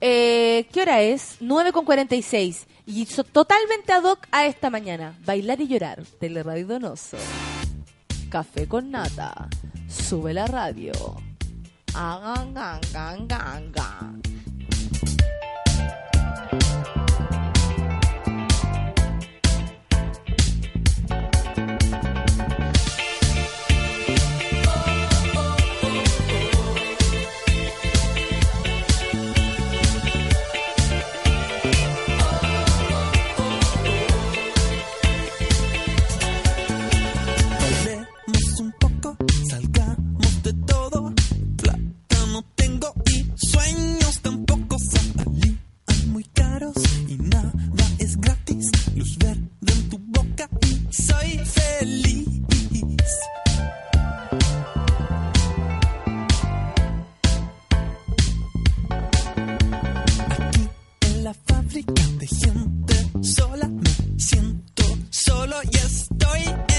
Eh, ¿Qué hora es? 9 con 46. Y so- totalmente ad hoc a esta mañana. Bailar y llorar. Teleradio Donoso. Café con nata. Sube la radio. Agan, gan, gan, gan, solo y estoy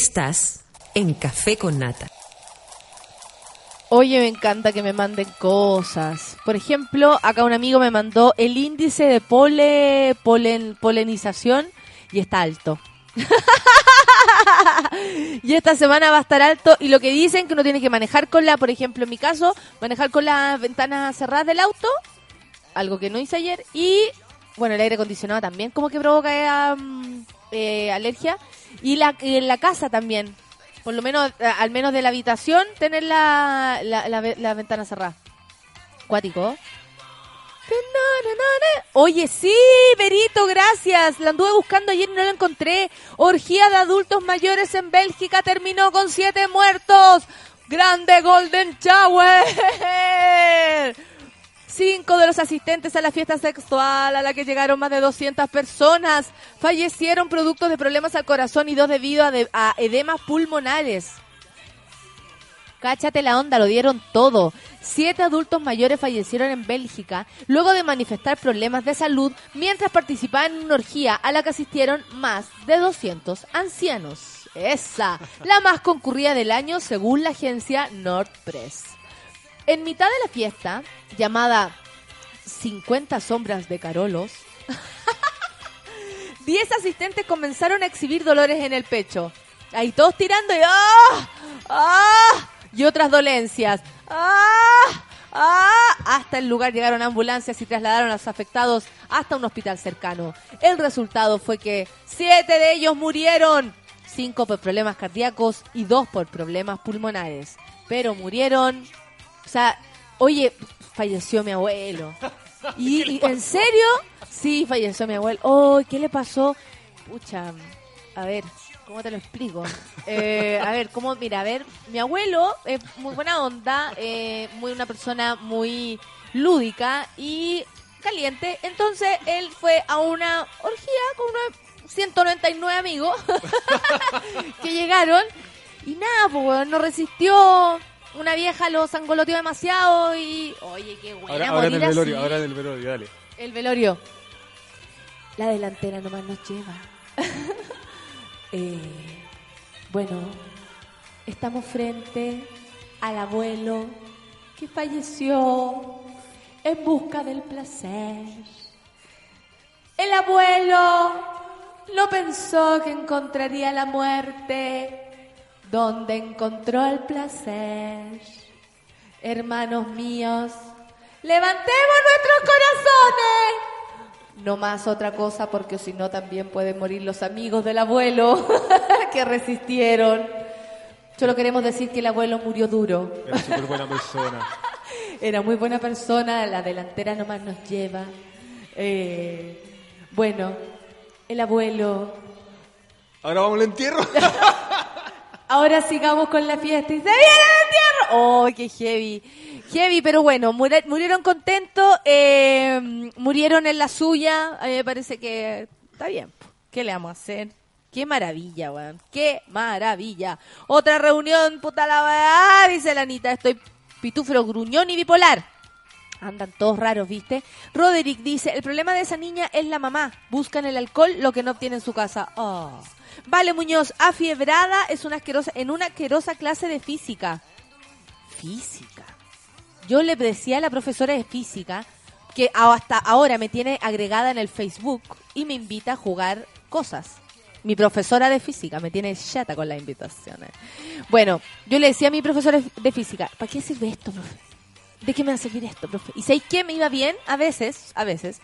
Estás en Café con Nata. Oye, me encanta que me manden cosas. Por ejemplo, acá un amigo me mandó el índice de pole, polen, polenización y está alto. y esta semana va a estar alto y lo que dicen que uno tiene que manejar con la, por ejemplo, en mi caso, manejar con las ventanas cerradas del auto, algo que no hice ayer, y bueno, el aire acondicionado también como que provoca mm, eh, alergia, y la, en la casa también, por lo menos, eh, al menos de la habitación, tener la, la, la la ventana cerrada. Cuático. Oye, sí, Berito, gracias. La anduve buscando ayer y no la encontré. Orgía de adultos mayores en Bélgica terminó con siete muertos. Grande Golden Shower. Cinco de los asistentes a la fiesta sexual a la que llegaron más de 200 personas fallecieron producto de problemas al corazón y dos debido a, de- edemas pulmonares. Cáchate la onda, lo dieron todo. Siete adultos mayores fallecieron en Bélgica luego de manifestar problemas de salud mientras participaban en una orgía a la que asistieron más de 200 ancianos. Esa, la más concurrida del año según la agencia Nordpress. En mitad de la fiesta, llamada 50 sombras de Carolos, 10 asistentes comenzaron a exhibir dolores en el pecho. Ahí todos tirando y ¡ah! ¡ah! Y otras dolencias. ¡ah! ¡ah! Hasta el lugar llegaron ambulancias y trasladaron a los afectados hasta un hospital cercano. El resultado fue que siete de ellos murieron. Cinco por problemas cardíacos y dos por problemas pulmonares. Pero murieron o sea, oye, falleció mi abuelo. ¿Y, y en serio? Sí, falleció mi abuelo. Oh, ¿qué le pasó? Pucha, a ver, ¿cómo te lo explico? Eh, a ver, ¿cómo? Mira, a ver, mi abuelo es muy buena onda, eh, muy una persona muy lúdica y caliente. Entonces, él fue a una orgía con unos 199 amigos que llegaron y nada, pues no resistió. Una vieja lo sangoloteó demasiado y. Oye, qué buena Ahora, ahora en el morir velorio, así. ahora en el velorio, dale. El velorio. La delantera nomás nos lleva. Eh, bueno, estamos frente al abuelo que falleció en busca del placer. El abuelo no pensó que encontraría la muerte donde encontró el placer. Hermanos míos, levantemos nuestros corazones. No más otra cosa porque si no también pueden morir los amigos del abuelo que resistieron. Solo queremos decir que el abuelo murió duro. Era súper buena persona. Era muy buena persona, la delantera nomás nos lleva. Eh, bueno, el abuelo. Ahora vamos al entierro. Ahora sigamos con la fiesta se viene el entierro. ¡Oh, qué heavy! Heavy, pero bueno, muri- murieron contentos, eh, murieron en la suya. A mí me parece que está bien. ¿Qué le vamos a hacer? Qué maravilla, weón. Qué maravilla. Otra reunión, puta la weá, dice la Anita. Estoy pitufro, gruñón y bipolar. Andan todos raros, ¿viste? Roderick dice, el problema de esa niña es la mamá. Buscan el alcohol, lo que no obtiene en su casa. Oh. Vale, Muñoz, afiebrada es una asquerosa, en una asquerosa clase de física. Física. Yo le decía a la profesora de física que hasta ahora me tiene agregada en el Facebook y me invita a jugar cosas. Mi profesora de física me tiene chata con las invitaciones. Bueno, yo le decía a mi profesora de física, ¿para qué sirve esto, profe? ¿De qué me va a servir esto, profe? Y ¿sabéis qué me iba bien? A veces, a veces,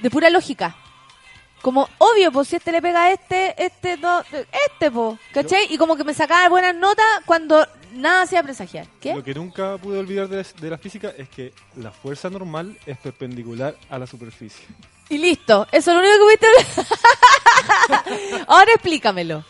de pura lógica. Como, obvio, pues si este le pega a este, este, no, este, po, ¿cachai? Y como que me sacaba buenas notas cuando nada hacía presagiar. ¿Qué? Lo que nunca pude olvidar de, de la física es que la fuerza normal es perpendicular a la superficie. Y listo, eso es lo único que viste. Ahora explícamelo.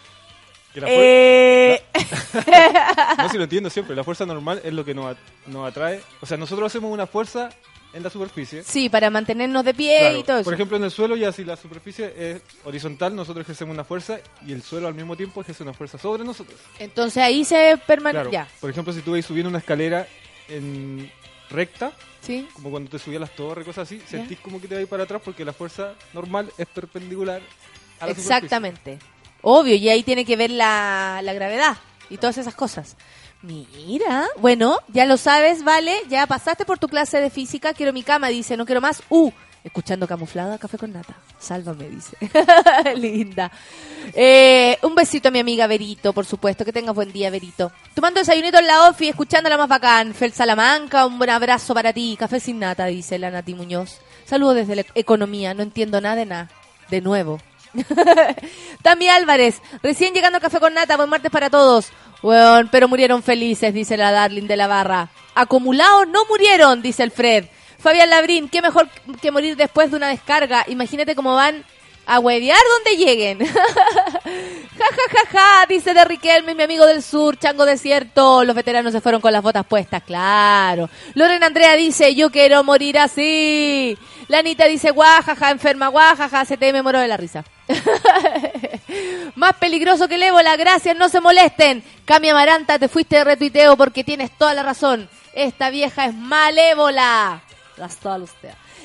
Que la Eh... No, si lo entiendo siempre. La fuerza normal es lo que nos, at- nos atrae. O sea, nosotros hacemos una fuerza en la superficie. Sí, para mantenernos de pie Claro, y todo eso. Por ejemplo, en el suelo, ya si la superficie es horizontal, nosotros ejercemos una fuerza y el suelo al mismo tiempo ejerce una fuerza sobre nosotros. Entonces ahí se permanece. Claro. Ya, Por ejemplo, si tú vas subiendo una escalera en recta, ¿sí? como cuando te subías las torres, cosas así, sentís como que te vas para atrás porque la fuerza normal es perpendicular a la superficie. Exactamente. Obvio, y ahí tiene que ver la, la gravedad y todas esas cosas. Mira, bueno, ya lo sabes, vale, ya pasaste por tu clase de física, quiero mi cama, dice, no quiero más. Uh, escuchando camuflada, café con nata. Sálvame, dice. Linda. Eh, un besito a mi amiga Verito, por supuesto. Que tengas buen día, Verito. Tomando desayunito en la ofi, escuchando la más bacán. Fel Salamanca, un buen abrazo para ti. Café sin nata, dice la Nati Muñoz. Saludos desde la economía, no entiendo nada de nada. De nuevo. Tami Álvarez, recién llegando a Café con Nata, buen martes para todos. Weón, pero murieron felices, dice la Darling de la Barra. Acumulados no murieron, dice el Fred. Fabián Labrín, qué mejor que morir después de una descarga. Imagínate cómo van a huevear donde lleguen. ja, ja, ja, ja, dice de mi amigo del sur, chango desierto. Los veteranos se fueron con las botas puestas, claro. Loren Andrea dice, yo quiero morir así. La Anita dice, guajaja, enferma, guajaja, se te me moro de la risa. Más peligroso que el ébola, gracias, no se molesten. Cami Amaranta, te fuiste de retuiteo porque tienes toda la razón. Esta vieja es malévola.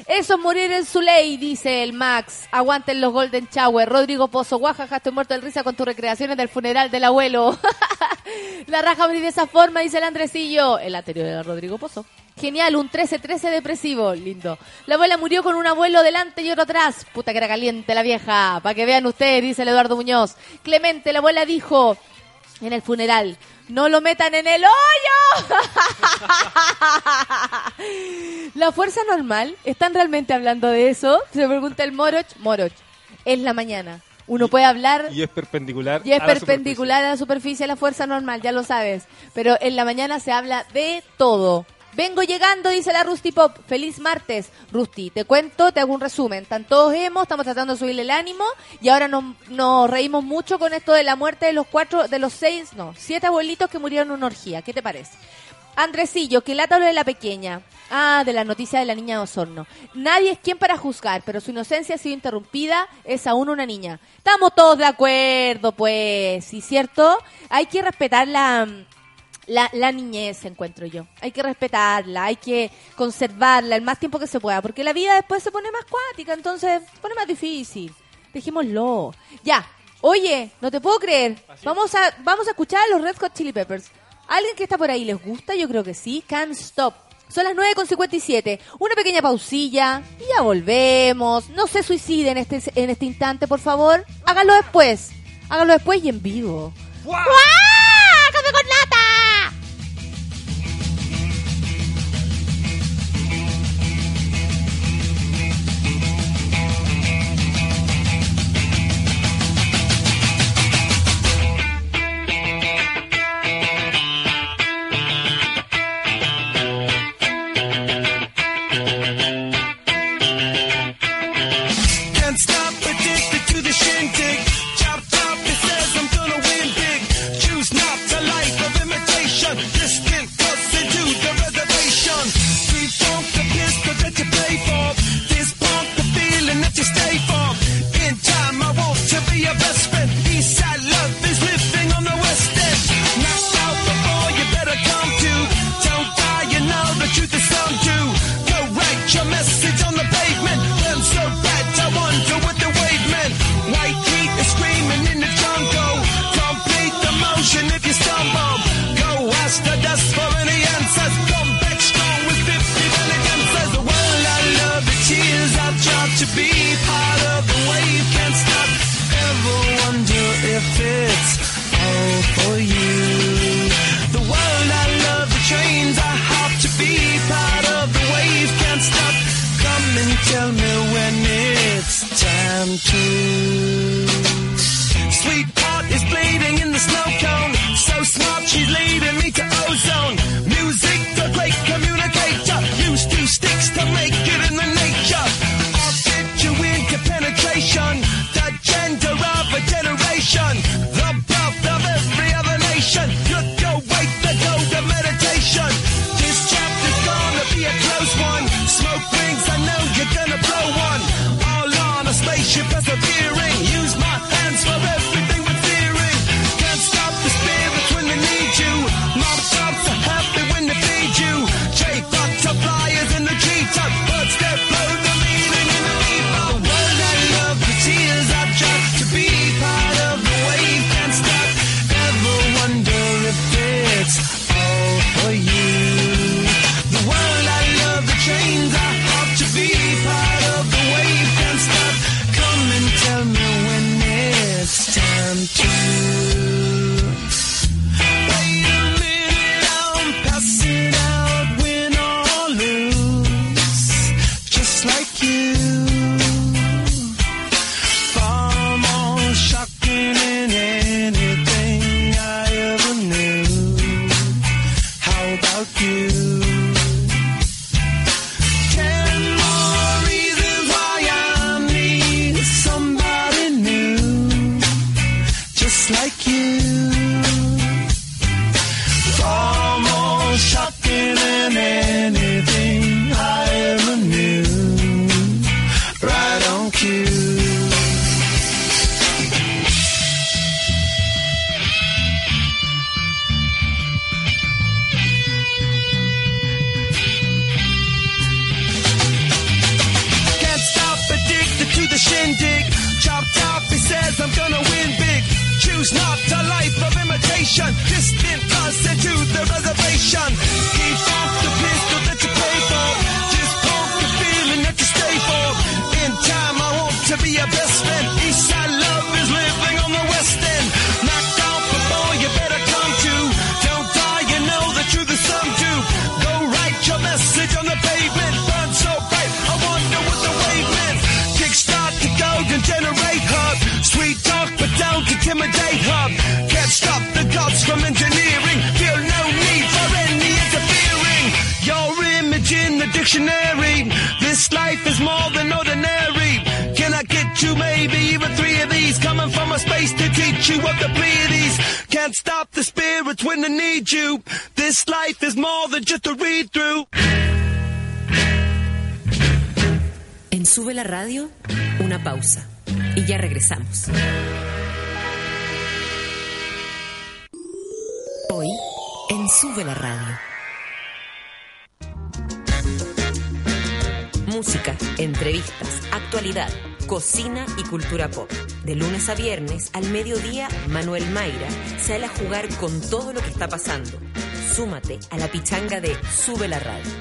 Eso es morir en su ley, dice el Max. Aguanten los Golden Shower. Rodrigo Pozo, guajaja, estoy muerto de risa con tus recreaciones del funeral del abuelo. la raja morir de esa forma, dice el Andresillo. El anterior era Rodrigo Pozo. Genial, un 13-13 depresivo, lindo. La abuela murió con un abuelo delante y otro atrás. Puta que era caliente la vieja. Para que vean ustedes, dice el Eduardo Muñoz. Clemente, la abuela dijo en el funeral, no lo metan en el hoyo. la fuerza normal, ¿están realmente hablando de eso? Se pregunta el Moroch. Moroch, es la mañana. Uno puede hablar Y es perpendicular. y es a la perpendicular a la superficie de la fuerza normal, ya lo sabes. Pero en la mañana se habla de todo. Vengo llegando, dice la Rusty Pop. Feliz martes. Rusty, te cuento, te hago un resumen. Están todos hemos, estamos tratando de subirle el ánimo y ahora nos, reímos mucho con esto de la muerte de los cuatro, de los seis, no, siete abuelitos que murieron en una orgía. ¿Qué te parece? Andresillo, que lata lo de la pequeña. Ah, de la noticia de la niña de Osorno. Nadie es quien para juzgar, pero su inocencia ha sido interrumpida, es aún una niña. Estamos todos de acuerdo, pues, ¿sí cierto? Hay que respetar la, la, la niñez, encuentro yo. Hay que respetarla, hay que conservarla el más tiempo que se pueda, porque la vida después se pone más cuática, entonces se pone más difícil. Dejémoslo. Ya. Oye, no te puedo creer. Vamos a, vamos a escuchar a los Red Hot Chili Peppers. ¿Alguien que está por ahí les gusta? Yo creo que sí. Can't Stop. Son las 9.57. Una pequeña pausilla y ya volvemos. No se suiciden en este, en este instante, por favor. Háganlo después. Háganlo después y en vivo. ¡Guau! ¡Café cocina y cultura pop. De lunes a viernes, al mediodía, Manuel Mayra sale a jugar con todo lo que está pasando. Súmate a la pichanga de Sube la Radio.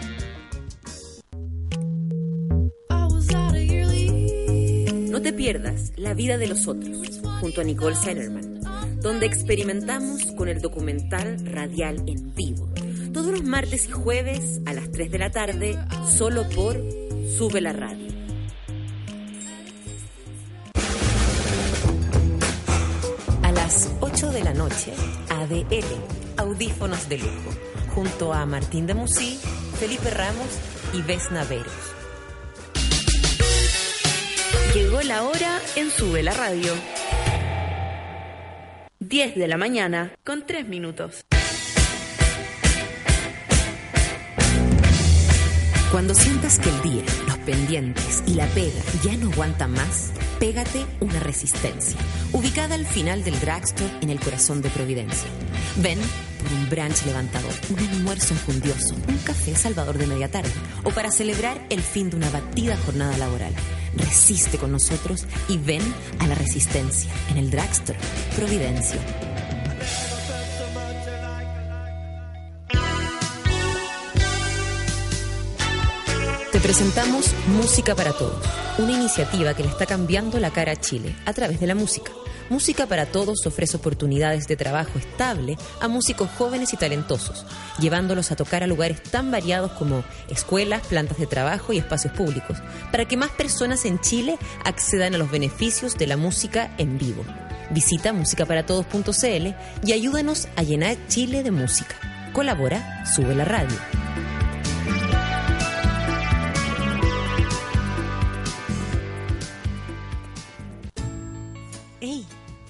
No te pierdas La vida de los otros, junto a Nicole Sellerman, donde experimentamos con el documental radial en vivo. Todos los martes y jueves a las 3 de la tarde, solo por Sube la Radio. Las 8 de la noche, ADL, Audífonos de Lujo, junto a Martín de Musí, Felipe Ramos y Vesna Veros. Llegó la hora en Sube la Radio. 10 de la mañana con 3 minutos. Cuando sientas que el día, los pendientes y la pega ya no aguantan más, pégate una resistencia, ubicada al final del drugstore en el corazón de Providencia. Ven por un brunch levantador, un almuerzo enjundioso, un café salvador de media tarde o para celebrar el fin de una batida jornada laboral. Resiste con nosotros y ven a la resistencia en el drugstore Providencia. Te presentamos Música para Todos, una iniciativa que le está cambiando la cara a Chile a través de la música. Música para Todos ofrece oportunidades de trabajo estable a músicos jóvenes y talentosos, llevándolos a tocar a lugares tan variados como escuelas, plantas de trabajo y espacios públicos, para que más personas en Chile accedan a los beneficios de la música en vivo. Visita musicaparatodos.cl y ayúdanos a llenar Chile de música. Colabora, sube la radio.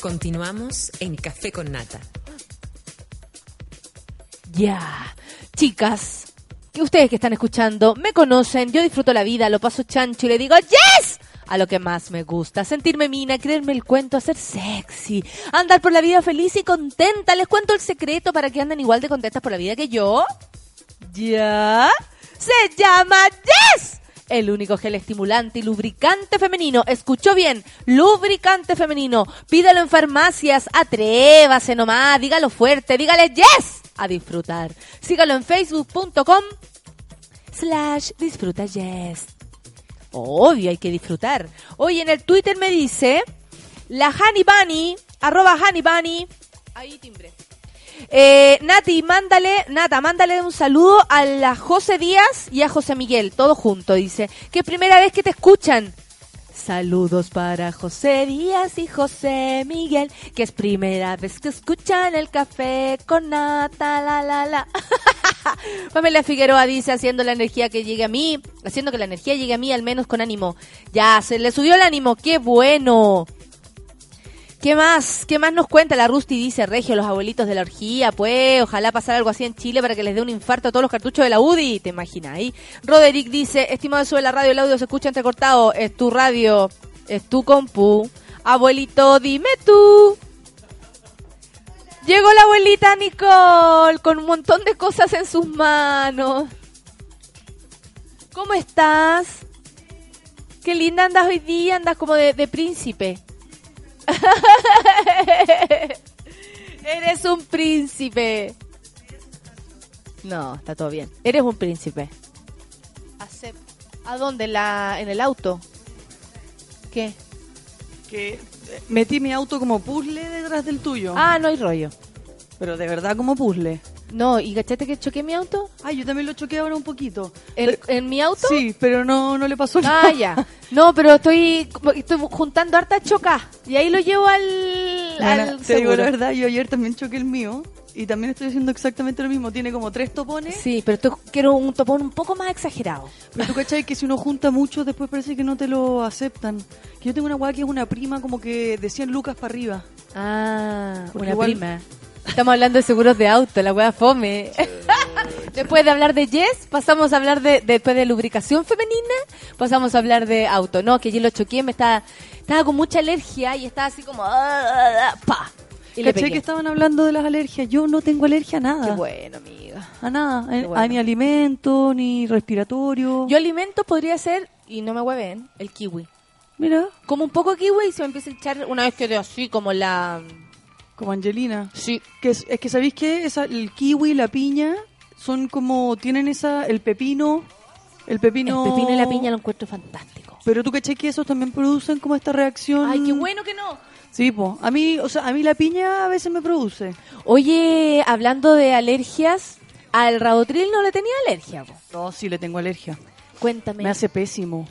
Continuamos en Café con Nata. Ya, chicas, que ustedes que están escuchando me conocen, yo disfruto la vida, lo paso chancho y le digo ¡Yes! A lo que más me gusta, sentirme mina, creerme el cuento, ser sexy, andar por la vida feliz y contenta. Les cuento el secreto para que anden igual de contentas por la vida que yo. ¿Ya? Se llama Yes. El único gel estimulante y lubricante femenino. Escuchó bien, lubricante femenino. Pídalo en farmacias, atrévase nomás, dígalo fuerte, dígale Yes. a disfrutar. Sígalo en facebook.com slash disfruta yes. Obvio, hay que disfrutar. Hoy en el Twitter me dice la Honey Bunny, arroba Honey Bunny. Ahí timbre. Eh, Nati, mándale, Nata, mándale un saludo a la José Díaz y a José Miguel, todo junto, dice. Que es primera vez que te escuchan. Saludos para José Díaz y José Miguel, que es primera vez que escuchan el café con Nata, la la la. Pamela Figueroa dice, haciendo la energía que llegue a mí, haciendo que la energía llegue a mí al menos con ánimo. Ya, se le subió el ánimo, qué bueno. ¿Qué más? ¿Qué más nos cuenta? La Rusty dice, Regio, los abuelitos de la orgía, pues, ojalá pasara algo así en Chile para que les dé un infarto a todos los cartuchos de la UDI, ¿te imaginas ahí? Roderick dice, estimado sube la radio, el audio se escucha entrecortado, es tu radio, es tu compu. Abuelito, dime tú. Llegó la abuelita Nicole con un montón de cosas en sus manos. ¿Cómo estás? Qué linda andas hoy día, andas como de, de príncipe. Eres un príncipe. No, está todo bien. Eres un príncipe. ¿A dónde? La, ¿En el auto? ¿Qué? Que eh, metí mi auto como puzzle detrás del tuyo. Ah, no hay rollo. Pero de verdad como puzzle. No, ¿y cachate que choqué mi auto? Ah, yo también lo choqué ahora un poquito. ¿En, en mi auto? Sí, pero no, no le pasó Ah, nada. ya. No, pero estoy, estoy juntando harta choca. Y ahí lo llevo al, Nana, al te digo la verdad, yo ayer también choqué el mío. Y también estoy haciendo exactamente lo mismo. Tiene como tres topones. Sí, pero quiero un topón un poco más exagerado. Pero tú cachai que si uno junta mucho, después parece que no te lo aceptan. Que yo tengo una weá que es una prima como que de 100 lucas para arriba. Ah, Porque una igual- prima. Estamos hablando de seguros de auto, la wea fome. después de hablar de Yes, pasamos a hablar de, después de lubricación femenina, pasamos a hablar de auto. No, que yo lo choqué, me estaba, estaba con mucha alergia y estaba así como, ah, pa. Y le ¿Cachai pegué. que estaban hablando de las alergias? Yo no tengo alergia a nada. Qué bueno, amiga. A nada. Eh, bueno. a ni alimento, ni respiratorio. Yo alimento podría ser, y no me hueven, el kiwi. Mira, Como un poco kiwi y se me empieza a echar una vez que de así, como la... como Angelina. Sí. Que es, es que sabéis que el kiwi, la piña, son como, tienen esa, el pepino, el pepino... El pepino y la piña lo encuentro fantástico. Pero tú caché que esos también producen como esta reacción. Ay, qué bueno que no. Sí, po. A mí, o sea, a mí la piña a veces me produce. Oye, hablando de alergias, al Rabotril no le tenía alergia. po. No, sí le tengo alergia. Cuéntame. Me hace pésimo.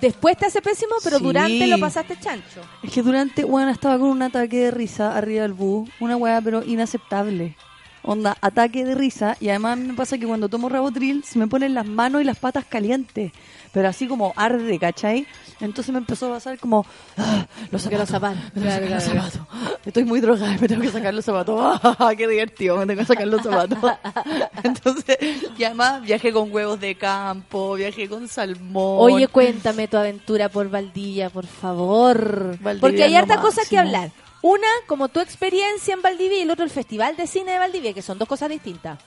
Después te hace pésimo, pero Sí. durante lo pasaste chancho. Es que durante, bueno, estaba con un ataque de risa arriba del bus. Una weá, pero inaceptable. Onda, ataque de risa. Y además me pasa que cuando tomo Rabotril se me ponen las manos y las patas calientes. Pero así como arde, ¿cachai? Entonces me empezó a pasar como... ah, los los zapatos. zapatos. Me tengo que Claro, sacar los claro. zapatos. Estoy muy drogada me tengo que sacar los zapatos. Ah, ¡Qué divertido! Me tengo que sacar los zapatos. Entonces, y además viajé con huevos de campo, viajé con salmón. Oye, cuéntame tu aventura por Valdivia, por favor. Valdivia Porque hay harta cosa que hablar. Una, como tu experiencia en Valdivia y el otro, el Festival de Cine de Valdivia, que son dos cosas distintas.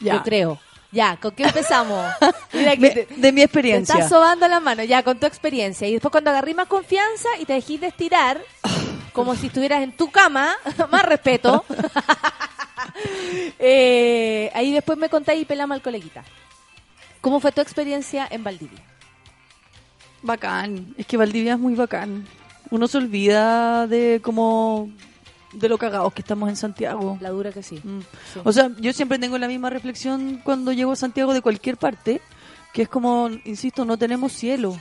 Ya. Yo creo. Ya, ¿con qué empezamos? Mira que Me- te- de mi Te experiencia. estás sobando la mano, ya, con tu experiencia. Y después cuando agarré más confianza y te dejé de estirar, como si estuvieras en tu cama, más respeto. eh, ahí después me contáis y pelamos al coleguita. ¿Cómo fue tu experiencia en Valdivia? Bacán, es que Valdivia es muy bacán. Uno se olvida de como de lo cagados que estamos en Santiago. La dura que sí. Mm. Sí. O sea, yo siempre tengo la misma reflexión cuando llego a Santiago de cualquier parte, que es como, insisto, no tenemos cielo.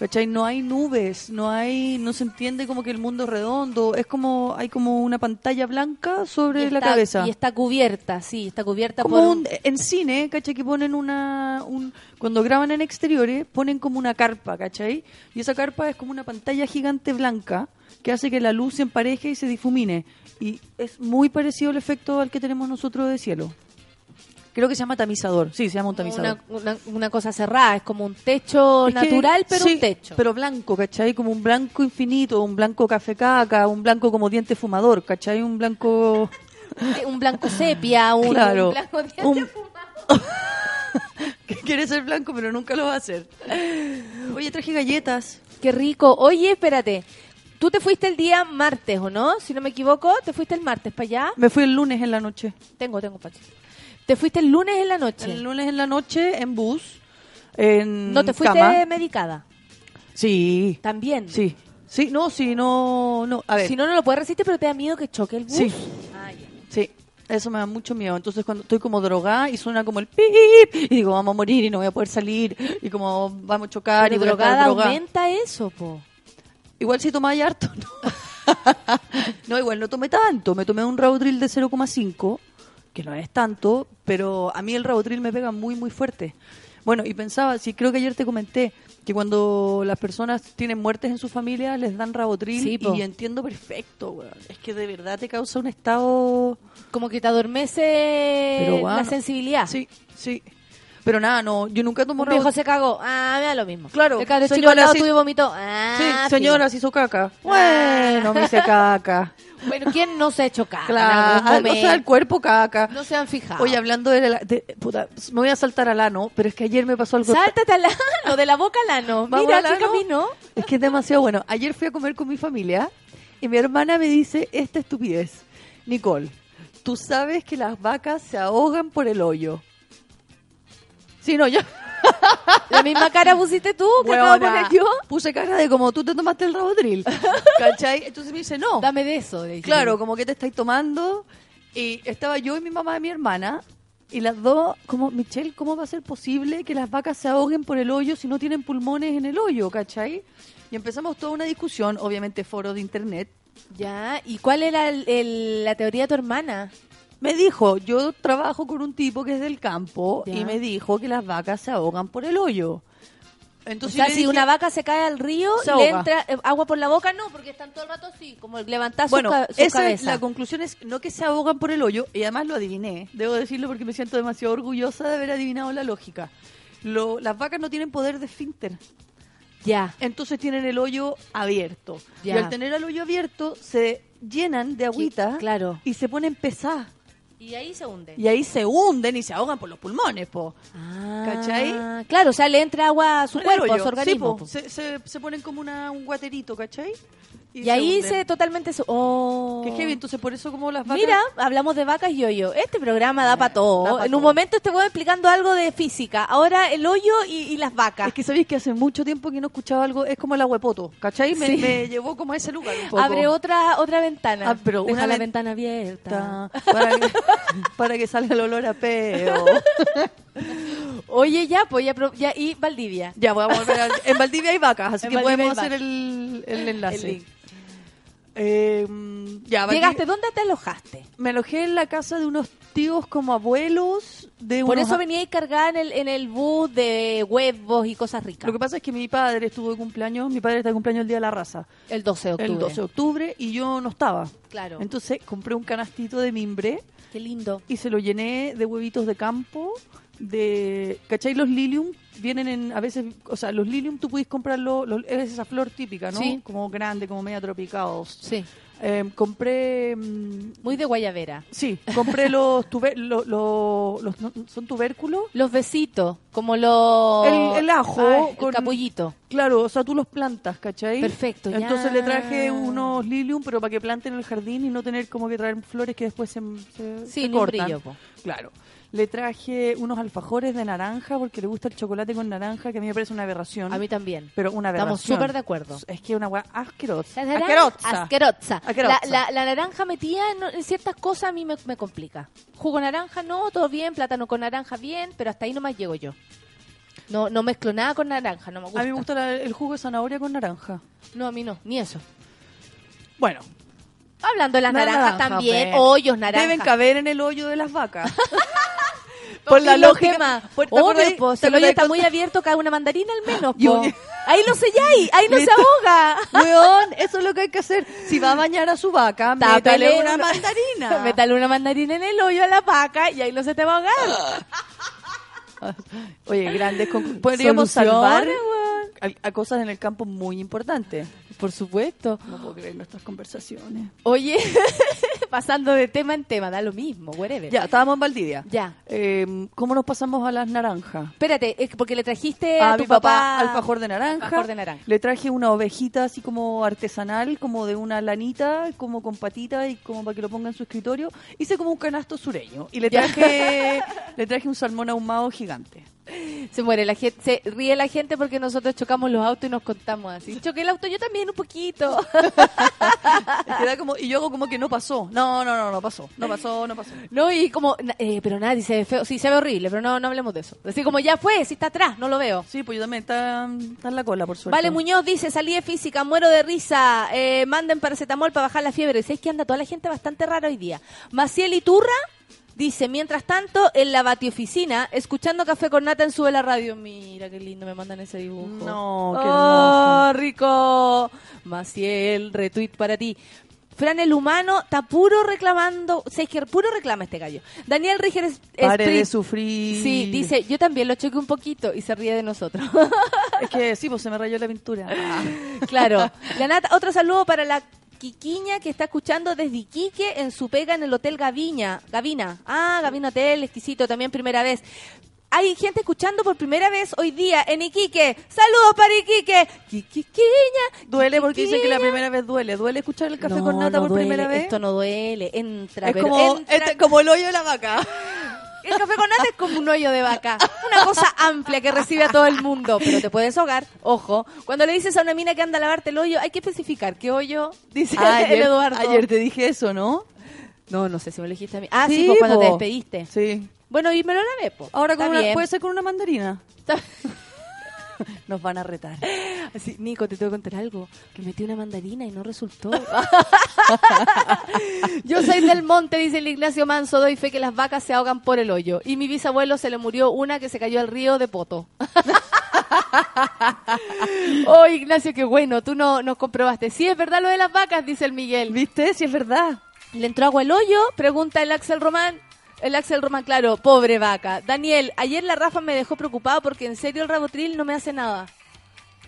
¿Cachai? No hay nubes, no hay, no se entiende como que el mundo es redondo, es como, hay como una pantalla blanca sobre la cabeza. Y está cubierta, sí, está cubierta como por... un- en cine, ¿cachai? Que ponen una, un, cuando graban en exteriores, ponen como una carpa, ¿cachai? Y esa carpa es como una pantalla gigante blanca que hace que la luz se empareje y se difumine. Y es muy parecido el efecto al que tenemos nosotros de cielo. Creo que se llama tamizador. Sí, se llama un tamizador. una, una, una cosa cerrada, es como un techo Es que- natural, pero sí, un techo. Pero blanco, ¿cachai? Como un blanco infinito, un blanco café caca, un blanco como diente fumador, ¿cachai? Un blanco... un blanco sepia, un, Claro. un blanco diente Un- fumado. que quiere ser blanco, pero nunca lo va a hacer. Oye, traje galletas. Qué rico. Oye, espérate. Tú te fuiste el día martes, ¿o no? Si no me equivoco, te fuiste el martes para allá. Me fui el lunes en la noche. Tengo, tengo, Pachi. Te fuiste el lunes en la noche. El lunes en la noche en bus. En ¿No te fuiste cama. medicada? Sí. También. Sí. Sí, no, sí, no, no. A ver. Si no, no lo puedes resistir, pero te da miedo que choque el bus. Sí. Ah. Sí, eso me da mucho miedo. Entonces cuando estoy como drogada y suena como el pip y digo, vamos a morir y no voy a poder salir y como vamos a chocar Pero y drogada drogada. aumenta eso, po. Igual si tomáis harto, no. no, igual no tomé tanto. Me tomé un Rautril de 0,5, que no es tanto, pero a mí el Rautril me pega muy, muy fuerte. Bueno, y pensaba, sí, creo que ayer te comenté que cuando las personas tienen muertes en su familia les dan Sí, po. y entiendo perfecto, weón. Es que de verdad te causa un estado... Como que te adormece Pero, bueno, la sensibilidad. Sí, sí. Pero nada, no, yo nunca tomo Un viejo Rautril. se cagó. Ah, me da lo mismo. Claro, El cabro chico señora, al lado sí. tuyo vomitó. Ah, Sí, señora, se hizo caca. Bueno, me hice caca. Bueno, ¿quién no se ha hecho caca? en Claro, algún o sea, momento? el cuerpo caca. No se han fijado. Oye, hablando de, la, de- puta, me voy a saltar al ano, pero es que ayer me pasó algo. Sáltate al ano, de la boca al ano. Vamos Mira, al qué ano. camino. Es que es demasiado bueno. Ayer fui a comer con mi familia y mi hermana me dice esta estupidez. Nicole, tú sabes que las vacas se ahogan por el hoyo. Sí, no, yo. La misma cara pusiste tú, que acabo de poner yo. Puse cara de como tú te tomaste el rabotril. ¿Cachai? Entonces me dice, no. Dame de eso. le dije. Claro, como que te estáis tomando. Y estaba yo y mi mamá y mi hermana. Y las dos, como, Michelle, ¿cómo va a ser posible que las vacas se ahoguen por el hoyo si no tienen pulmones en el hoyo, cachai? Y empezamos toda una discusión, obviamente foro de internet. Ya, ¿y cuál era el- el- la teoría de tu hermana? Me dijo, yo trabajo con un tipo que es del campo Ya. y me dijo que las vacas se ahogan por el hoyo. O Entonces sea, le si dije- una vaca se cae al río le entra eh, agua por la boca, no, porque están todo el rato así, como levantar su, Bueno, ca- su esa es la conclusión es no que se ahogan por el hoyo, y además lo adiviné, debo decirlo porque me siento demasiado orgullosa de haber adivinado la lógica. Lo- las vacas no tienen poder de esfínter, Ya, entonces tienen el hoyo abierto. Ya. Y al tener el hoyo abierto se llenan de agüita claro. y se ponen pesadas. Y ahí se hunde. Y ahí se hunden y se ahogan por los pulmones, po. ¿Cachai? Ah, Claro, o sea, le entra agua a su cuerpo, a su organismo. Sí, po. po. Se, se- se ponen como una, un guaterito, ¿cachai? Y, ahí se totalmente... su- Oh. Que heavy, entonces por eso como las vacas... Mira, hablamos de vacas y hoyo. Este programa da para todo. da pa' en un momento te voy explicando algo de física. Ahora el hoyo y, y las vacas. Es que sabéis que hace mucho tiempo que no escuchaba algo, es como el agüepoto, ¿cachai? Me, Sí. me llevó como a ese lugar un poco. Abre otra otra ventana. Ah, pero Deja una la ven- ventana abierta. Ta- para, que, para que salga el olor a peo. Oye, ya, pues ya, ya y Valdivia. Ya, voy a volver En Valdivia hay vacas, así En que Valdivia podemos hacer el, el enlace. El. Eh, ya, Llegaste, ¿dónde te alojaste? Me alojé en la casa de unos tíos como abuelos de Por unos eso venía cargada en el, en el bus de huevos y cosas ricas. Lo que pasa es que mi padre estuvo de cumpleaños, mi padre está de cumpleaños el día de la raza. el 12 de octubre. El 12 de octubre y yo no estaba. Claro. Entonces compré un canastito de mimbre Qué lindo. y se lo llené de huevitos de campo, de... ¿Cachai? Los lilium vienen en... A veces, o sea, los lilium tú puedes comprarlo, los- es esa flor típica, ¿no? Sí. Como grande, como media tropicados. Sí. Eh, compré... mm, Muy de guayabera. sí, compré los, tuber- lo- lo- los... no, ¿Son tubérculos? Los besitos, como los... El- el ajo Ah, el con- capullito. Claro, o sea, tú los plantas, ¿cachai? Perfecto, ya. Entonces le traje unos lilium, pero para que planten en el jardín y no tener como que traer flores que después se, se, Sí, se cortan. brillo. Claro. Le traje unos alfajores de naranja porque le gusta el chocolate con naranja, que a mí me parece una aberración. A mí también. Pero una aberración. Estamos súper de acuerdo. Es que es una asquerosa. La Asquerosa. Asquerosa. Asquerosa. La, la- la naranja metida en, en ciertas cosas a mí me, me complica. Jugo naranja no, todo bien, plátano con naranja bien, pero hasta ahí nomás llego yo. No, no mezclo nada con naranja, no me gusta. A mí me gusta la- el jugo de zanahoria con naranja. No, a mí no, ni eso. Bueno. Hablando de las la naranjas naranja, también, pues. hoyos naranjas. Deben caber en el hoyo de las vacas. Por la lógica- por- ¿te Obvio, po, si te el hoyo está muy abierto, cae una mandarina al menos. Po. Ahí lo selláis, ahí no se ahoga. Weón, eso es lo que hay que hacer. Si va a bañar a su vaca, métale Tápale una una- mandarina. Métale una mandarina en el hoyo a la vaca y ahí no se te va a ahogar. Oye, grandes conclu- Podríamos salvar weón. A, a cosas en el campo muy importantes. Por supuesto. No puedo creer nuestras conversaciones. Oye, Pasando de tema en tema, da lo mismo, whatever. Ya, estábamos en Valdivia. Ya. Eh, ¿Cómo nos pasamos a las naranjas? Espérate, es porque le trajiste a, a, tu mi papá, papá alfajor de naranja. alfajor de naranja. Le traje una ovejita así como artesanal, como de una lanita, como con patita y como para que lo ponga en su escritorio. Hice como un canasto sureño y le traje le traje un salmón ahumado gigante. Se muere la gente, se ríe la gente porque nosotros chocamos los autos y nos contamos así. Choqué el auto yo también un poquito. Es que da como y yo hago como que no pasó. No, no, no, no pasó. No pasó, no pasó. No, y como, eh, pero nadie se ve feo. Sí, se ve horrible, pero no, no hablemos de eso. Así como ya fue, si está atrás, no lo veo. Sí, pues yo también está, está en la cola, por suerte. Vale Muñoz dice, salí de física, muero de risa, eh, manden paracetamol para bajar la fiebre. Y ¿Sabes que anda toda la gente bastante rara hoy día? Maciel Iturra dice, mientras tanto, en la batioficina, escuchando Café con Nata en Sube la Radio. Mira qué lindo, me mandan ese dibujo. No, qué ¡Oh, rico! Maciel, retweet para ti. Fran el humano está puro reclamando, que puro reclama este gallo. Daniel Ríger Pare de sufrir. Sí, dice, yo también lo choqué un poquito y se ríe de nosotros. Es que sí, pues se me rayó la pintura. Claro. La Nata, otro saludo para la Quiquiña que está escuchando desde Iquique en su pega en el Hotel Gaviña. Gavina. Ah, Gavina Hotel, exquisito, también primera vez. Hay gente escuchando por primera vez hoy día en Iquique. Saludos para Iquique. Quiquiquiña. Duele porque dicen que la primera vez duele. ¿Duele escuchar el café No, con nata no por duele, primera vez? Esto no duele. Entra, es pero como, entra. este- como el hoyo de la vaca. El café con nata es como un hoyo de vaca. Una cosa amplia que recibe a todo el mundo. Pero te puedes ahogar. Ojo. Cuando le dices a una mina que anda a lavarte el hoyo, hay que especificar qué hoyo, dice Ah, el Eduardo. ayer te dije eso, ¿no? No, no sé si me lo dijiste a mí. Ah, sí, pues cuando te despediste. Sí. Bueno, y me lo lavé, po. Ahora con una- bien. puede ser con una mandarina. Nos van a retar. Así, Nico, te tengo que contar algo. Que metí una mandarina y no resultó. Yo soy del monte, dice el Ignacio Manso. Doy fe que las vacas se ahogan por el hoyo. Y mi bisabuelo se le murió una que se cayó al río de Poto. oh, Ignacio, qué bueno. Tú no nos comprobaste. Sí, es verdad lo de las vacas, dice el Miguel. ¿Viste? Sí, es verdad. ¿Le entró agua al hoyo? Pregunta el Axel Román. El Axel Román, claro, pobre vaca. Daniel, ayer la Rafa me dejó preocupado porque en serio el Rabotril no me hace nada.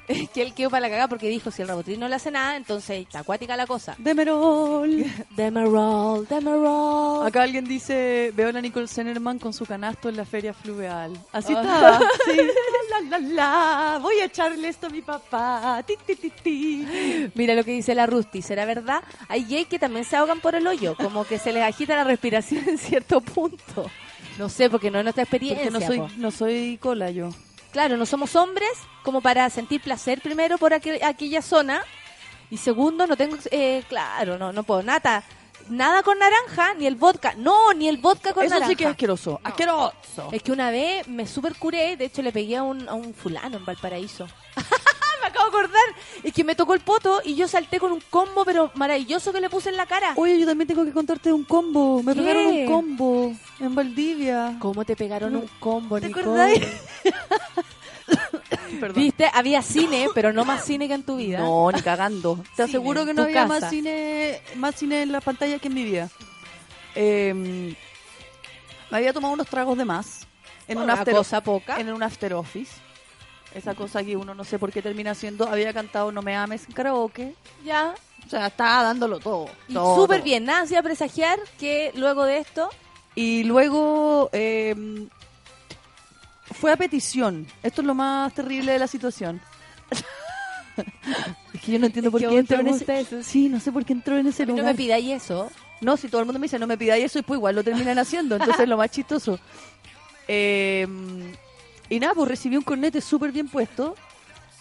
Que él quedó para la cagada porque dijo, si el Rabotril no le hace nada, entonces está acuática la cosa. Demerol. Demerol, Demerol. Acá alguien dice, veo a la Nicole Zenerman con su canasto en la feria fluvial. Así Ah. está. Sí. La, la, la. Voy a echarle esto a mi papá. Ti, ti, ti, ti. Mira lo que dice la Rusty, ¿será verdad? Hay gays que también se ahogan por el hoyo, como que se les agita la respiración en cierto punto. No sé, porque no es nuestra experiencia. Porque no soy, po. no soy cola yo. Claro, no somos hombres como para sentir placer primero por aquel- aquella zona y segundo no tengo, eh, claro, no no puedo nada, nada con naranja ni el vodka, no ni el vodka con Eso naranja. sí que es asqueroso. Asqueroso. Es que una vez me super curé, de hecho le pegué a un, a un fulano en Valparaíso. me acabo de acordar, es que me tocó el poto y yo salté con un combo pero maravilloso que le puse en la cara. Oye, yo también tengo que contarte un combo. Me ¿Qué? pegaron un combo en Valdivia. ¿Cómo te pegaron un combo, ¿Te Nicole? Viste, había cine, pero no más cine que en tu vida. No, ni cagando. Te Cine, aseguro que no había casa. más cine, más cine en la pantalla que en mi vida. Eh, me había tomado unos tragos de más en un Una after cosa poca. en un after office. Esa cosa que uno no sé por qué termina haciendo. Había cantado No me ames en karaoke. Ya. O sea, estaba dándolo todo. Y todo. súper bien, nada hacía presagiar que luego de esto, Y luego eh, fue a petición. Esto es lo más terrible de la situación. es que yo no entiendo Es por qué entró en ese... eso. Sí, no sé por qué entró en ese no lugar. me pidáis eso. No, si todo el mundo me dice no me pidáis eso y pues igual lo terminan haciendo, entonces es lo más chistoso. Eh, y nada, pues recibí un cornete súper bien puesto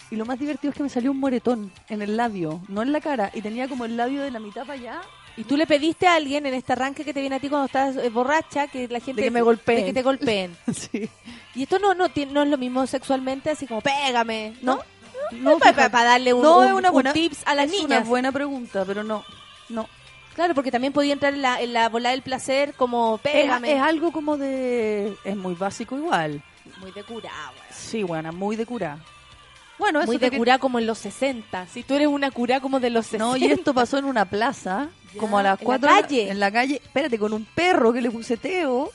y lo más divertido es que me salió un moretón en el labio, no en la cara, y tenía como el labio de la mitad para allá. Y tú le pediste a alguien en este arranque que te viene a ti cuando estás eh, borracha que la gente De que me golpeen. de que te golpeen. Sí. Y esto no no, no es lo mismo sexualmente, así como pégame, ¿no? No, para, fíjate. darle un, No, un- es una un buena, tips a las es niñas. una buena pregunta, pero no, no. Claro, porque también podía entrar en la, en la bola del placer como Es, pégame. es algo como de... es muy básico igual. Muy de cura. Sí, buena, muy de cura. Bueno, eso Muy de que- cura como en los 60. Si tú eres una cura como de los 60. No, y esto pasó en una plaza, Ya, como a las en la 4 calle. En la calle, espérate, con un perro que le puse Teo.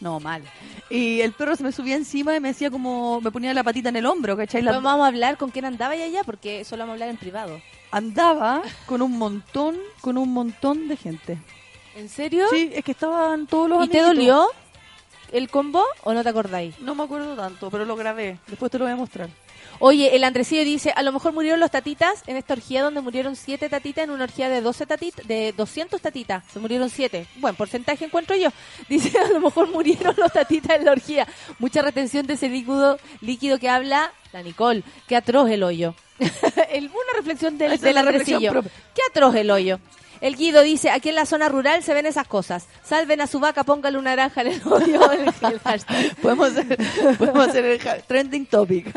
No, mal. Y el perro se me subía encima y me decía como, me ponía la patita en el hombro, ¿cachai? La- Vamos a hablar con quién andaba y allá, porque solo vamos a hablar en privado. andaba con un montón, con un montón de gente. ¿En serio? Sí, es que estaban todos los ¿Y te dolió el combo o no te acordáis? No me acuerdo tanto, pero lo grabé. Después te lo voy a mostrar. Oye, el Andresillo dice, a lo mejor murieron los tatitas en esta orgía donde murieron siete tatitas en una orgía de 12 tatitas, de 200 tatitas. Se murieron siete. Buen porcentaje encuentro yo. Dice, a lo mejor murieron los tatitas en la orgía. Mucha retención de ese líquido, líquido que habla la Nicole. Qué atroz el hoyo. El- una reflexión del, del Andresillo. Qué atroz el hoyo. El Guido dice, aquí en la zona rural se ven esas cosas. Salven a su vaca, póngale una naranja en el hoyo. El- el hashtag. Podemos hacer, podemos hacer el trending topic.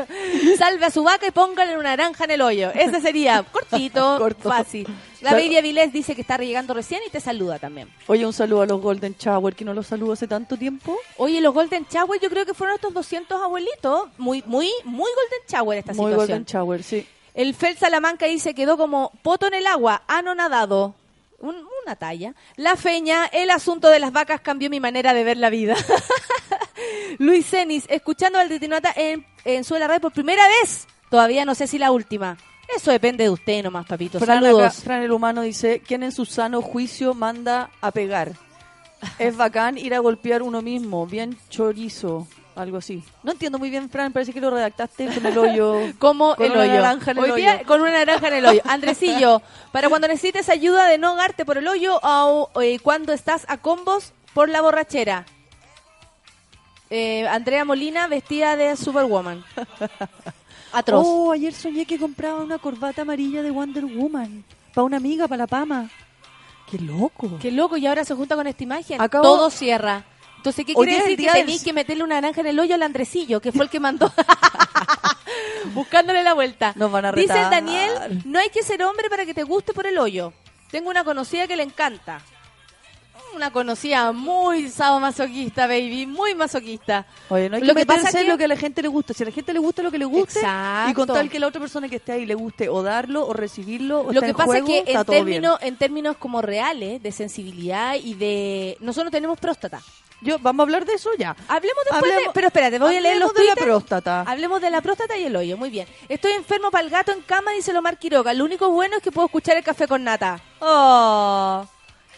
Salve a su vaca y póngale una naranja en el hoyo. Ese sería cortito, Corto. fácil. La Claro. Baby Avilés dice que está llegando recién y te saluda también. Oye, un saludo a los Golden Shower, que no los saludo hace tanto tiempo. Oye, los Golden Shower yo creo que fueron estos 200 abuelitos. Muy, muy, muy Golden Shower esta Muy situación. Golden Shower, sí. El Fel Salamanca dice quedó como poto en el agua, anonadado. Un- una talla. La feña, el asunto de las vacas cambió mi manera de ver la vida. Luis Cenis, escuchando al Detinota en, en Suela Radio por primera vez. Todavía no sé si la última. Eso depende de usted nomás, papito. Fran, Saludos. Fran el humano dice, ¿quién en su sano juicio manda a pegar? Es bacán ir a golpear uno mismo, bien chorizo, algo así. No entiendo muy bien, Fran, parece que lo redactaste con el hoyo. Como con el una hoyo. naranja en el Hoy día, hoyo. con una naranja en el hoyo. Andresillo, para cuando necesites ayuda de no ahogarte por el hoyo o eh, cuando estás a combos por la borrachera. Eh, Andrea Molina vestida de Superwoman. Atroz. Oh, ayer soñé que compraba una corbata amarilla de Wonder Woman. Para una amiga, para la Pama. Qué loco. Qué loco, y ahora se junta con esta imagen. Acabo- Todo cierra. Entonces, ¿qué Hoy quiere decir? Que del- tenéis que meterle una naranja en el hoyo al Andresillo, que fue el que mandó. Buscándole la vuelta. Nos van a Dice retar. Daniel, no hay que ser hombre para que te guste por el hoyo. Tengo una conocida que le encanta. Una conocida muy sadomasoquista, baby, muy masoquista. Oye, no hay que, Lo que pasa es que- lo que a la gente le gusta. Si a la gente le gusta lo que le guste, Exacto. y con tal que la otra persona que esté ahí le guste o darlo o recibirlo o Lo que pasa es que en términos, en términos como reales, de sensibilidad y de... Nosotros tenemos próstata. Yo, ¿Vamos a hablar de eso ya? Hablemos después Hablemos- de... Pero espérate, voy a leer los de la próstata. Hablemos de la próstata y el hoyo, muy bien. Estoy enfermo para el gato en cama, dice Lomar Quiroga. Lo único bueno es que puedo escuchar el café con nata. Oh.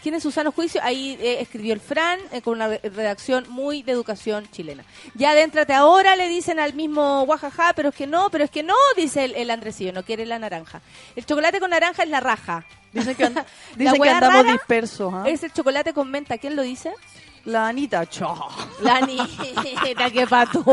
¿Quién en su sano juicio? Ahí eh, escribió el Fran eh, con una re- redacción muy de educación chilena. Ya adéntrate ahora, le dicen al mismo guajaja, pero es que no, pero es que no, dice el, el Andresillo, no quiere la naranja. El chocolate con naranja es la raja. Dicen que, dicen que andamos dispersos. ¿ah? Es el chocolate con menta. ¿Quién lo dice? La Anita, chao. La niña, que pato.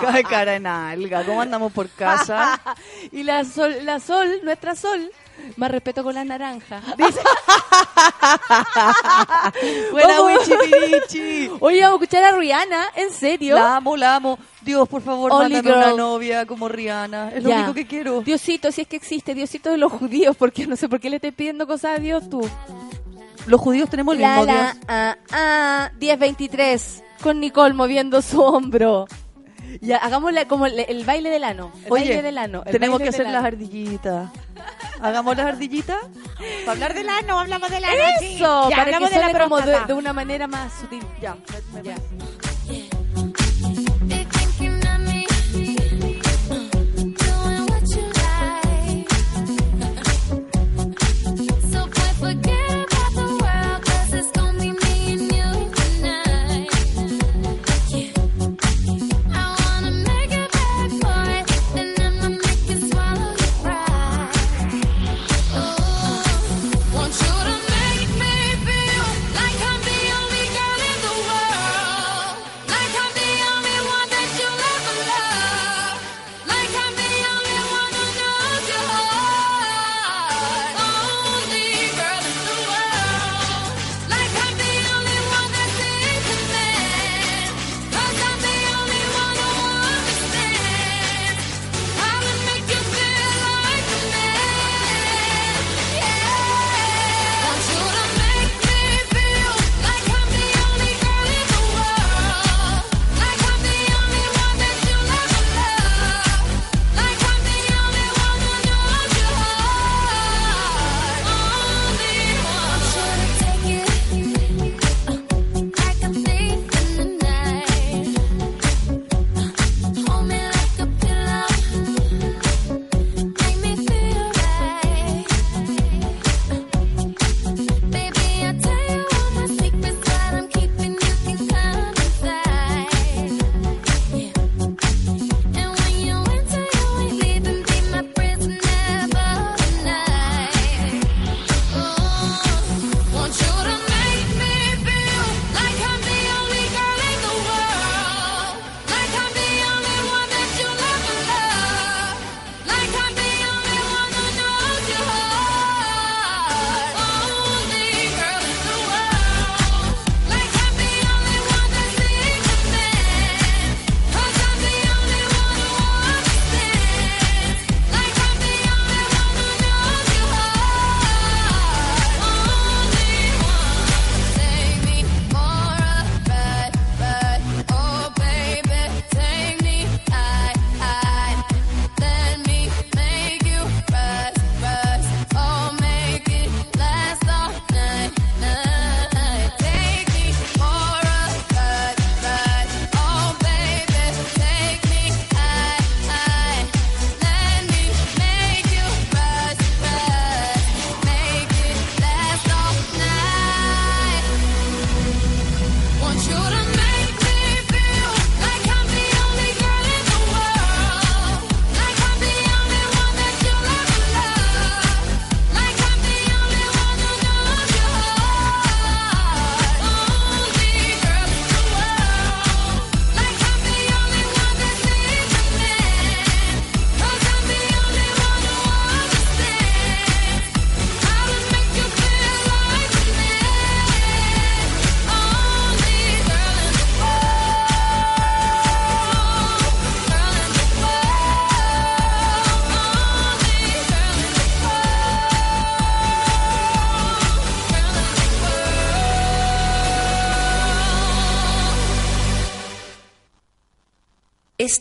Cae cara en alga. ¿Cómo andamos por casa? y la sol, la sol, nuestra sol, más respeto con la naranja. Dice. Buena Vamos. wichipirichi. Oye, vamos a escuchar a Rihanna, ¿en serio? La amo, la amo. Dios, por favor, Only mándame una girl. novia como Rihanna. Es lo único que quiero. Diosito, si es que existe, Diosito de los judíos, porque no sé por qué le estoy pidiendo cosas a Dios tú. Los judíos tenemos el La, mismo la, Dios. ah, ah, 1023, con Nicole moviendo su hombro. Ya, hagámosle como el, el baile del ano. El Oye, baile del ano. el tenemos baile que hacer las ardillitas. Hagamos las ardillitas. Para hablar del ano, hablamos del ano. sí. Eso, Ya, para que de la como de, de una manera más sutil. Ya. Ya.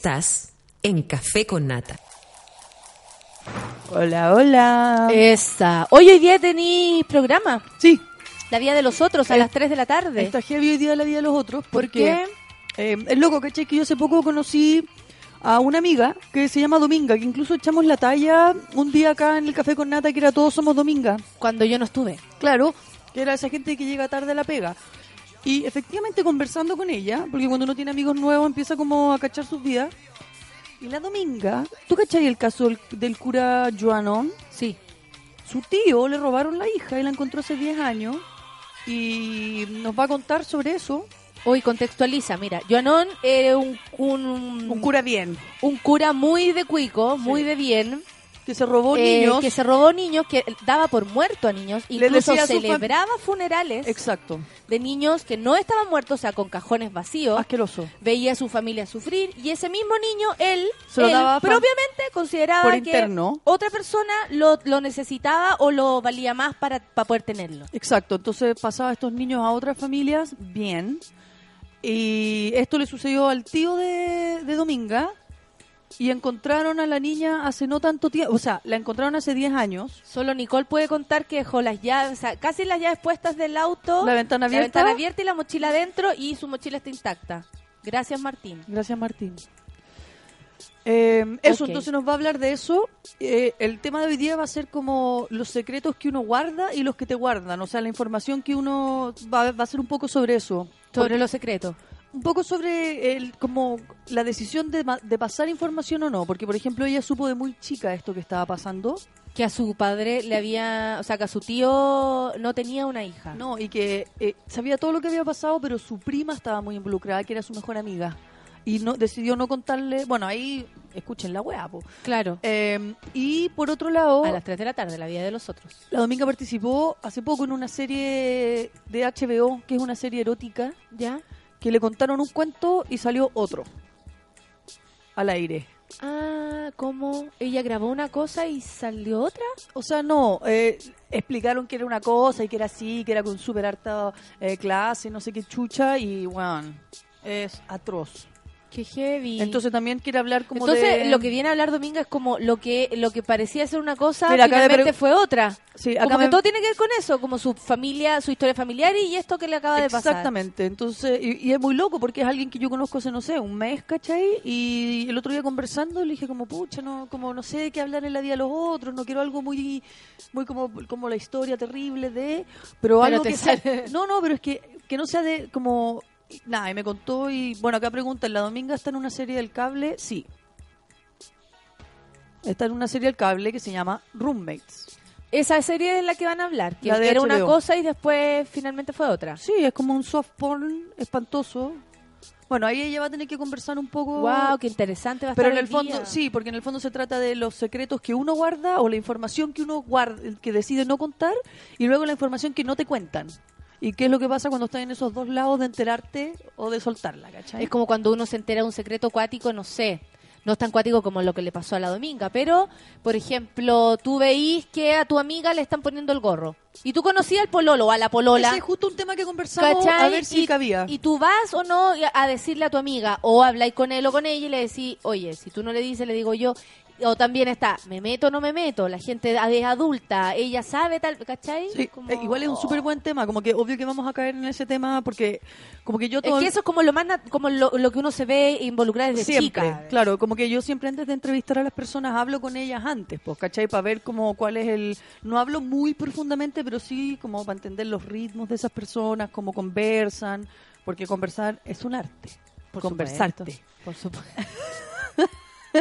Estás en Café con Nata. Hola, hola. Esa. Hoy hoy día tení programa. Sí. La vida de los otros a Eh, las 3 de la tarde. Está heavy hoy día la vida de los otros. ¿Por Porque, eh, es loco, ¿cachai? Que yo hace poco conocí a una amiga que se llama Dominga, que incluso echamos la talla un día acá en el Café con Nata, que era Todos Somos Dominga. Cuando yo no estuve. Claro, que era esa gente que llega tarde a la pega. Y efectivamente conversando con ella, porque cuando uno tiene amigos nuevos empieza como a cachar sus vidas. Y la Dominga, ¿tú cachai el caso del, del cura Joanón? Sí. Su tío le robaron la hija y la encontró hace 10 años. Y nos va a contar sobre eso. Hoy contextualiza, mira, Joanón era un, un, Un cura bien. un cura muy de cuico, muy de bien, Que se robó eh, niños. que se robó niños, que daba por muerto a niños, incluso celebraba funerales Exacto. de niños que no estaban muertos, o sea, con cajones vacíos. Asqueroso. Veía a su familia sufrir y ese mismo niño, él, Se lo él daba fam- propiamente consideraba por que otra persona lo, lo necesitaba o lo valía más para, para poder tenerlo. Exacto, entonces pasaba a estos niños a otras familias bien. Y esto le sucedió al tío de, de Dominga. Y encontraron a la niña hace no tanto tiempo, o sea, la encontraron hace 10 años. Solo Nicole puede contar que dejó las llaves, o sea, casi las llaves puestas del auto, La ventana abierta. ventana abierta y la mochila adentro y su mochila está intacta. Gracias, Martín. Gracias, Martín. Eh, eso, entonces nos va a hablar de eso. Eh, el tema de hoy día va a ser como los secretos que uno guarda y los que te guardan. O sea, la información que uno va, va a ser un poco sobre eso. Sobre los secretos. Un poco sobre el como la decisión de, de pasar información o no, porque por ejemplo ella supo de muy chica esto que estaba pasando, Que a su padre le había, o sea, que a su tío no tenía una hija. no, y que eh, sabía todo lo que había pasado, pero su prima estaba muy involucrada, que era su mejor amiga, y no decidió no contarle, bueno ahí escuchen la weá, po. Claro. Eh, y por otro lado, A las 3 de la tarde, la vida de los otros. la Dominga participó hace poco en una serie de HBO, que es una serie erótica, ¿Ya? Que le contaron un cuento y salió otro al aire. Ah, ¿cómo? Ella grabó una cosa y salió otra. O sea, no, eh, explicaron que era una cosa y que era así, que era con súper harta eh, clase, no sé qué chucha, y bueno, es atroz. Qué heavy. Entonces también quiere hablar como Entonces, de... lo que viene a hablar Dominga es como lo que lo que parecía ser una cosa, Mira, finalmente pre- fue otra. Sí, como acá que me- todo tiene que ver con eso, como su familia, su historia familiar y esto que le acaba de pasar. Exactamente, entonces, y, y es muy loco porque es alguien que yo conozco hace, no sé, un mes, ¿cachai? Y el otro día conversando le dije como, pucha, no, como no sé qué hablar en la vida de los otros, no quiero algo muy, muy como, como la historia terrible de, pero, Pero algo que sea- no, no, pero es que, que no sea de, como, nada, y me contó y, bueno, acá pregunta, ¿la Dominga está en una serie del cable? Sí. Está en una serie del cable que se llama Roommates. Esa serie es la que van a hablar, que La de era una HBO. cosa y después finalmente fue otra. Sí, es como un soft porn espantoso. Bueno, ahí ella va a tener que conversar un poco. Wow, qué interesante va a Pero en estar el fondo, día. sí, porque en el fondo se trata de los secretos que uno guarda o la información que uno guarda, que decide no contar, y luego la información que no te cuentan. ¿Y qué es lo que pasa cuando estás en esos dos lados de enterarte o de soltarla, ¿cachai? Es como cuando uno se entera de un secreto cuático, no sé. No es tan cuático como lo que le pasó a la Dominga, pero, por ejemplo, tú veís que a tu amiga le están poniendo el gorro. Y tú conocías al pololo o a la polola. Ese es justo un tema que conversamos ¿cachai? a ver si y, cabía. y tú vas o no a decirle a tu amiga, o habláis con él o con ella y le decís, oye, si tú no le dices, le digo yo. O también está, me meto o no me meto, la gente es adulta, ella sabe tal, ¿cachai? Sí, Como- eh, igual es un súper buen tema, como que obvio que vamos a caer en ese tema porque como que yo todo Es que eso es como lo más como lo, lo que uno se ve involucrado desde siempre, chica. claro, como que yo siempre antes de entrevistar a las personas hablo con ellas antes, pues, ¿cachai? Para ver como cuál es el... No hablo muy profundamente, pero sí como para entender los ritmos de esas personas, cómo conversan, porque conversar es un arte. Por Conversarte. supuesto, Por supuesto.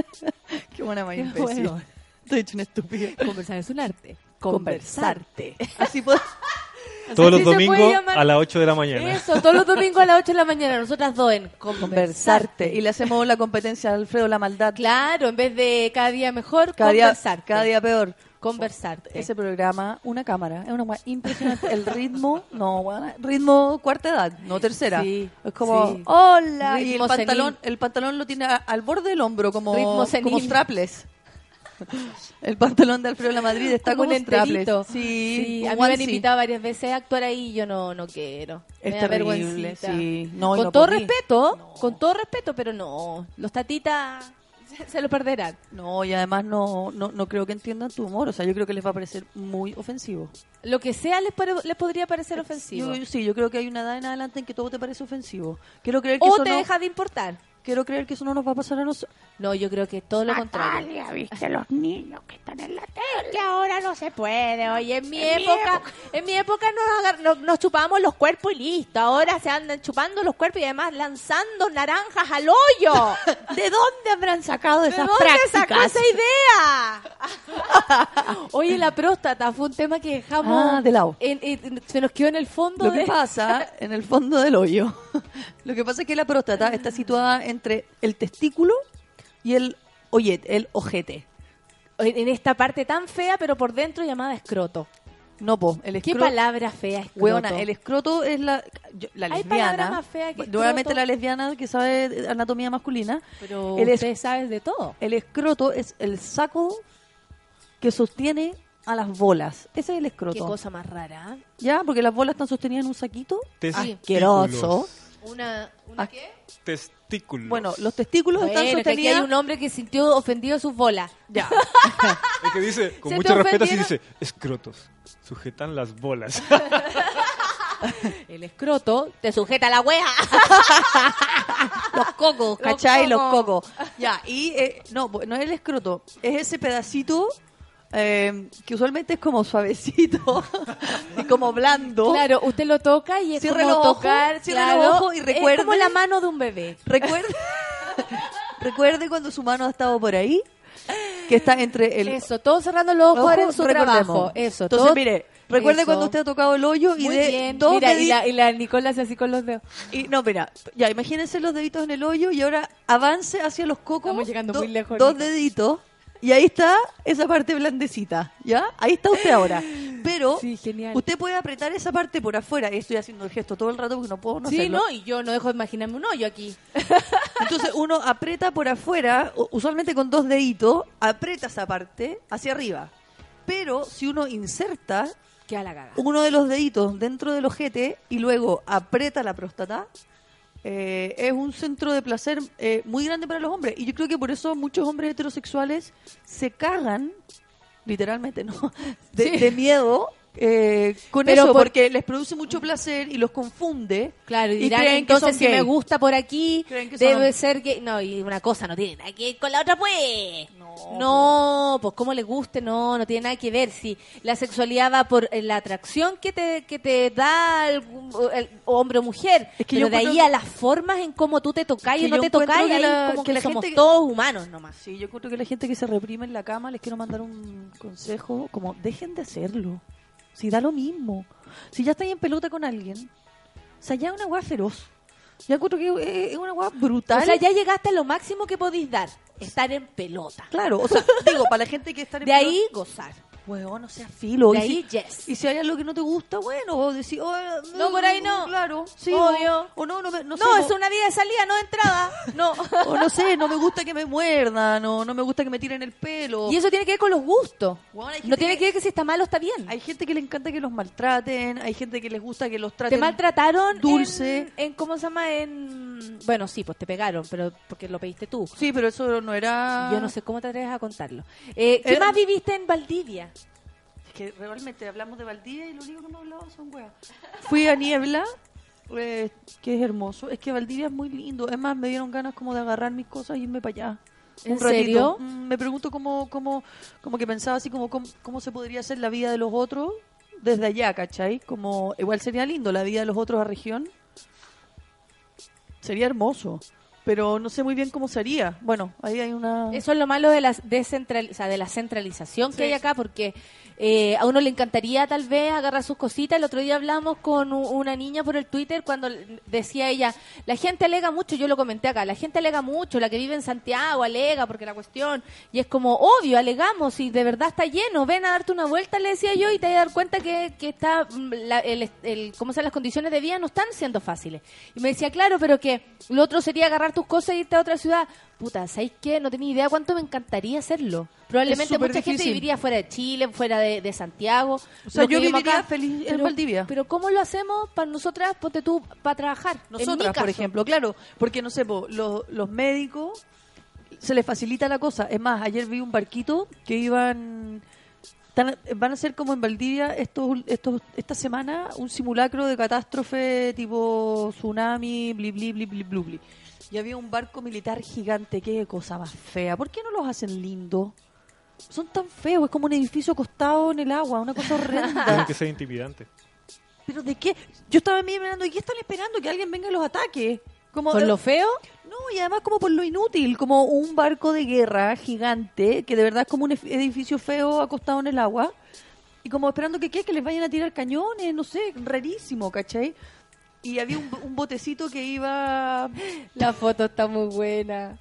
Qué buena más Qué imbécil. bueno. Estoy hecho una estúpida. Conversar es un arte. Conversarte. Así puedo... Todos los domingos a las 8 de la mañana. Eso, todos los domingos a las 8 de la mañana, nosotras dos en Conversarte. Y le hacemos la competencia a Alfredo La Maldad. Claro, en vez de cada día mejor, Cada día, conversarte. cada día peor. Conversarte. Ese programa, una cámara, es una weá impresionante. El ritmo, no, weá, ritmo cuarta edad, no tercera. Sí, es como, sí. hola, y el Ritmo pantalón, el pantalón lo tiene a- al borde del hombro, como, Ritmo como strapless. El pantalón de Alfredo La Madrid está como como un enterito. Sí, a mí me han invitado varias veces a actuar ahí y yo no, no quiero. Es me da terrible, sí. No, con no todo podí. respeto, con todo respeto, pero no. Los tatitas se, se lo perderán. No, y además no, no, no creo que entiendan tu humor. O sea, yo creo que les va a parecer muy ofensivo. Lo que sea les, pare- les podría parecer ofensivo. Yo- sí, yo creo que hay una edad en adelante en que todo te parece ofensivo. Quiero creer que o eso te no, deja de importar. Quiero creer que eso no nos va a pasar a nosotros. No, yo creo que todo lo contrario. ¿viste los niños que están en la Que ahora no se puede. Oye, en mi época, en mi época nos, agar- nos, nos chupábamos los cuerpos y listo. Ahora se andan chupando los cuerpos y además lanzando naranjas al hoyo. ¿De dónde habrán sacado ¿De esas dónde sacó prácticas? esa idea? Oye, la próstata fue un tema que dejamos. Ah, de lado. en- en- se nos quedó en el fondo. Lo que de- pasa en el fondo del hoyo, lo que pasa es que la próstata está situada entre el testículo y el oyete, el ojete. en esta parte tan fea, pero por dentro llamada escroto. No, po, el ¿Qué escroto. palabra fea escroto? Hueona, el escroto es la, yo- la Hay palabra lesbiana. más fea que. Nuevamente la lesbiana que sabe anatomía masculina. Pero el, es- ustedes saben de todo. el escroto es el saco que sostiene a las bolas. Ese es el Qué escroto. cosa más rara. ¿eh? ¿Ya? Porque las bolas están sostenidas en un saquito. Testículos. Asqueroso. Una, Ah, qué? Testículos. Bueno, los testículos Bueno, están que aquí sostenidos. hay un hombre que sintió ofendido sus bolas. Ya. El que dice, con ¿Se mucho respeto, así ofendieron? dice, escrotos, sujetan las bolas. El escroto te sujeta la wea. los cocos, Los ¿cachai? Los cocos. cocos. Ya, y eh, no, no es el escroto, es ese pedacito eh, que usualmente es como suavecito y como blando. Claro, usted lo toca y es Cierre como los ojos, tocar, cierre claro, los ojos y Es recuerde- como la mano de un bebé. Recuerde, recuerde cuando su mano ha estado por ahí, que está entre el Eso, todos cerrando los ojos ojo, ahora en su recordemos. trabajo. Eso, Entonces, todo- mire, recuerde eso. cuando usted ha tocado el hoyo y Muy de bien. dos Mira, y la, y la Nicole hace así con los dedos. Y no, mira, ya, imagínense los deditos en el hoyo y ahora avance hacia los cocos. Estamos llegando do- muy lejos, Dos deditos. Y ahí está esa parte blandecita, ¿ya? Ahí está usted ahora. Pero Sí, usted puede apretar esa parte por afuera. Estoy haciendo el gesto todo el rato porque no puedo no sí, hacerlo. no, y yo no dejo de imaginarme un hoyo aquí. Entonces uno aprieta por afuera, usualmente con dos deditos, aprieta esa parte hacia arriba. Pero si uno inserta Queda la uno de los deditos dentro del ojete y luego aprieta la próstata, eh, es un centro de placer eh, muy grande para los hombres. Y yo creo que por eso muchos hombres heterosexuales se cagan, literalmente, ¿no? De, Sí. de miedo. Eh, con Pero eso, por- porque les produce mucho placer y los confunde. Claro, y y dirán, creen que entonces si me gay. gusta por aquí, debe son- ser que No, y una cosa no tiene nada que ver con la otra, pues. No, pues como les guste, no, no tiene nada que ver. Si la sexualidad va por eh, la atracción que te, que te da el, el hombre o mujer, Es que pero de ahí a las formas en cómo tú te tocas y no te tocas, que la- como que que, la somos gente- todos humanos nomás. Sí, yo creo que la gente que se reprime en la cama les quiero mandar un consejo, como dejen de hacerlo. Si da lo mismo. Si ya estáis en pelota con alguien, o sea, ya es una weá feroz. Ya encuentro que es una weá brutal. O sea, ya llegaste a lo máximo que podéis dar, estar en pelota. Claro, o sea, digo, para la gente que está en De ahí, gozar. Weón, no sea filo. De y ahí, si, yes. Y si hay algo que no te gusta, bueno, o decir, oh, No, por ahí no. Claro, sí. Obvio. O, o no, no, me- no, No, sé, es o- una vía de salida, no de entrada. No. o no sé, no me gusta que me muerdan, o no me gusta que me tiren el pelo. Y eso tiene que ver con los gustos. No tiene que ver que si está mal o está bien. Hay gente que le encanta que los maltraten, hay gente que les gusta que los traten Te maltrataron dulce. En, en- ¿cómo se llama? En bueno, sí, pues te pegaron, pero porque lo pediste tú. Sí, pero eso no era... Yo no sé cómo te atreves a contarlo. Eh, ¿Qué Era- más viviste en Valdivia? Es que realmente hablamos de Valdivia y lo único que hemos hablado son weas. Fui a Niebla, eh, que es hermoso. Es que Valdivia es muy lindo. Es más, me dieron ganas como de agarrar mis cosas y irme para allá. ¿En Un ratito. serio? Mm, Me pregunto cómo, cómo, como que pensaba así como cómo, cómo se podría hacer la vida de los otros desde allá, ¿cachai? Como igual sería lindo la vida de los otros a región. Sería hermoso, pero no sé muy bien cómo sería. Bueno, ahí hay una Eso es lo malo de la, descentrali- o sea, de la centralización que Sí. hay acá, porque eh, a uno le encantaría tal vez agarrar sus cositas. El otro día hablamos con una niña por el Twitter cuando decía ella, la gente alega mucho, yo lo comenté acá, la gente alega mucho, la que vive en Santiago alega porque la cuestión, y es como, obvio, alegamos, y de verdad está lleno, ven a darte una vuelta, le decía yo, y te vas a dar cuenta que, que está, mm, la- el, el- ¿cómo llama? las condiciones de vida no están siendo fáciles. Y me decía, claro, pero que lo otro sería agarrar tus cosas y irte a otra ciudad. Puta, ¿sabéis qué? No tenía idea cuánto me encantaría hacerlo. Probablemente mucha gente viviría fuera de Chile, fuera de, de Santiago. O sea, yo viviría acá, feliz en pero- Valdivia. Pero ¿cómo lo hacemos para nosotras? Ponte tú, para trabajar. En Nosotras, por ejemplo, claro, porque no sé, po, los, los médicos se les facilita la cosa. Es más, ayer vi un barquito que iban tan- van a ser como en Valdivia estos, estos esta semana un simulacro de catástrofe tipo tsunami, bli bli bli bli blu, bli. Y había un barco militar gigante, qué cosa más fea. ¿Por qué no los hacen lindos? Son tan feos, es como un edificio acostado en el agua, una cosa horrenda. Tiene que ser intimidante. ¿Pero de qué? Yo estaba mirando, ¿y qué están esperando? Que alguien venga y los ataque. Como, ¿Por lo feo? No, y además como por lo inútil, como un barco de guerra gigante, que de verdad es como un edificio feo acostado en el agua, y como esperando que, ¿qué? que les vayan a tirar cañones, no sé, rarísimo, ¿cachai? Y había un, un botecito que iba... La foto está muy buena.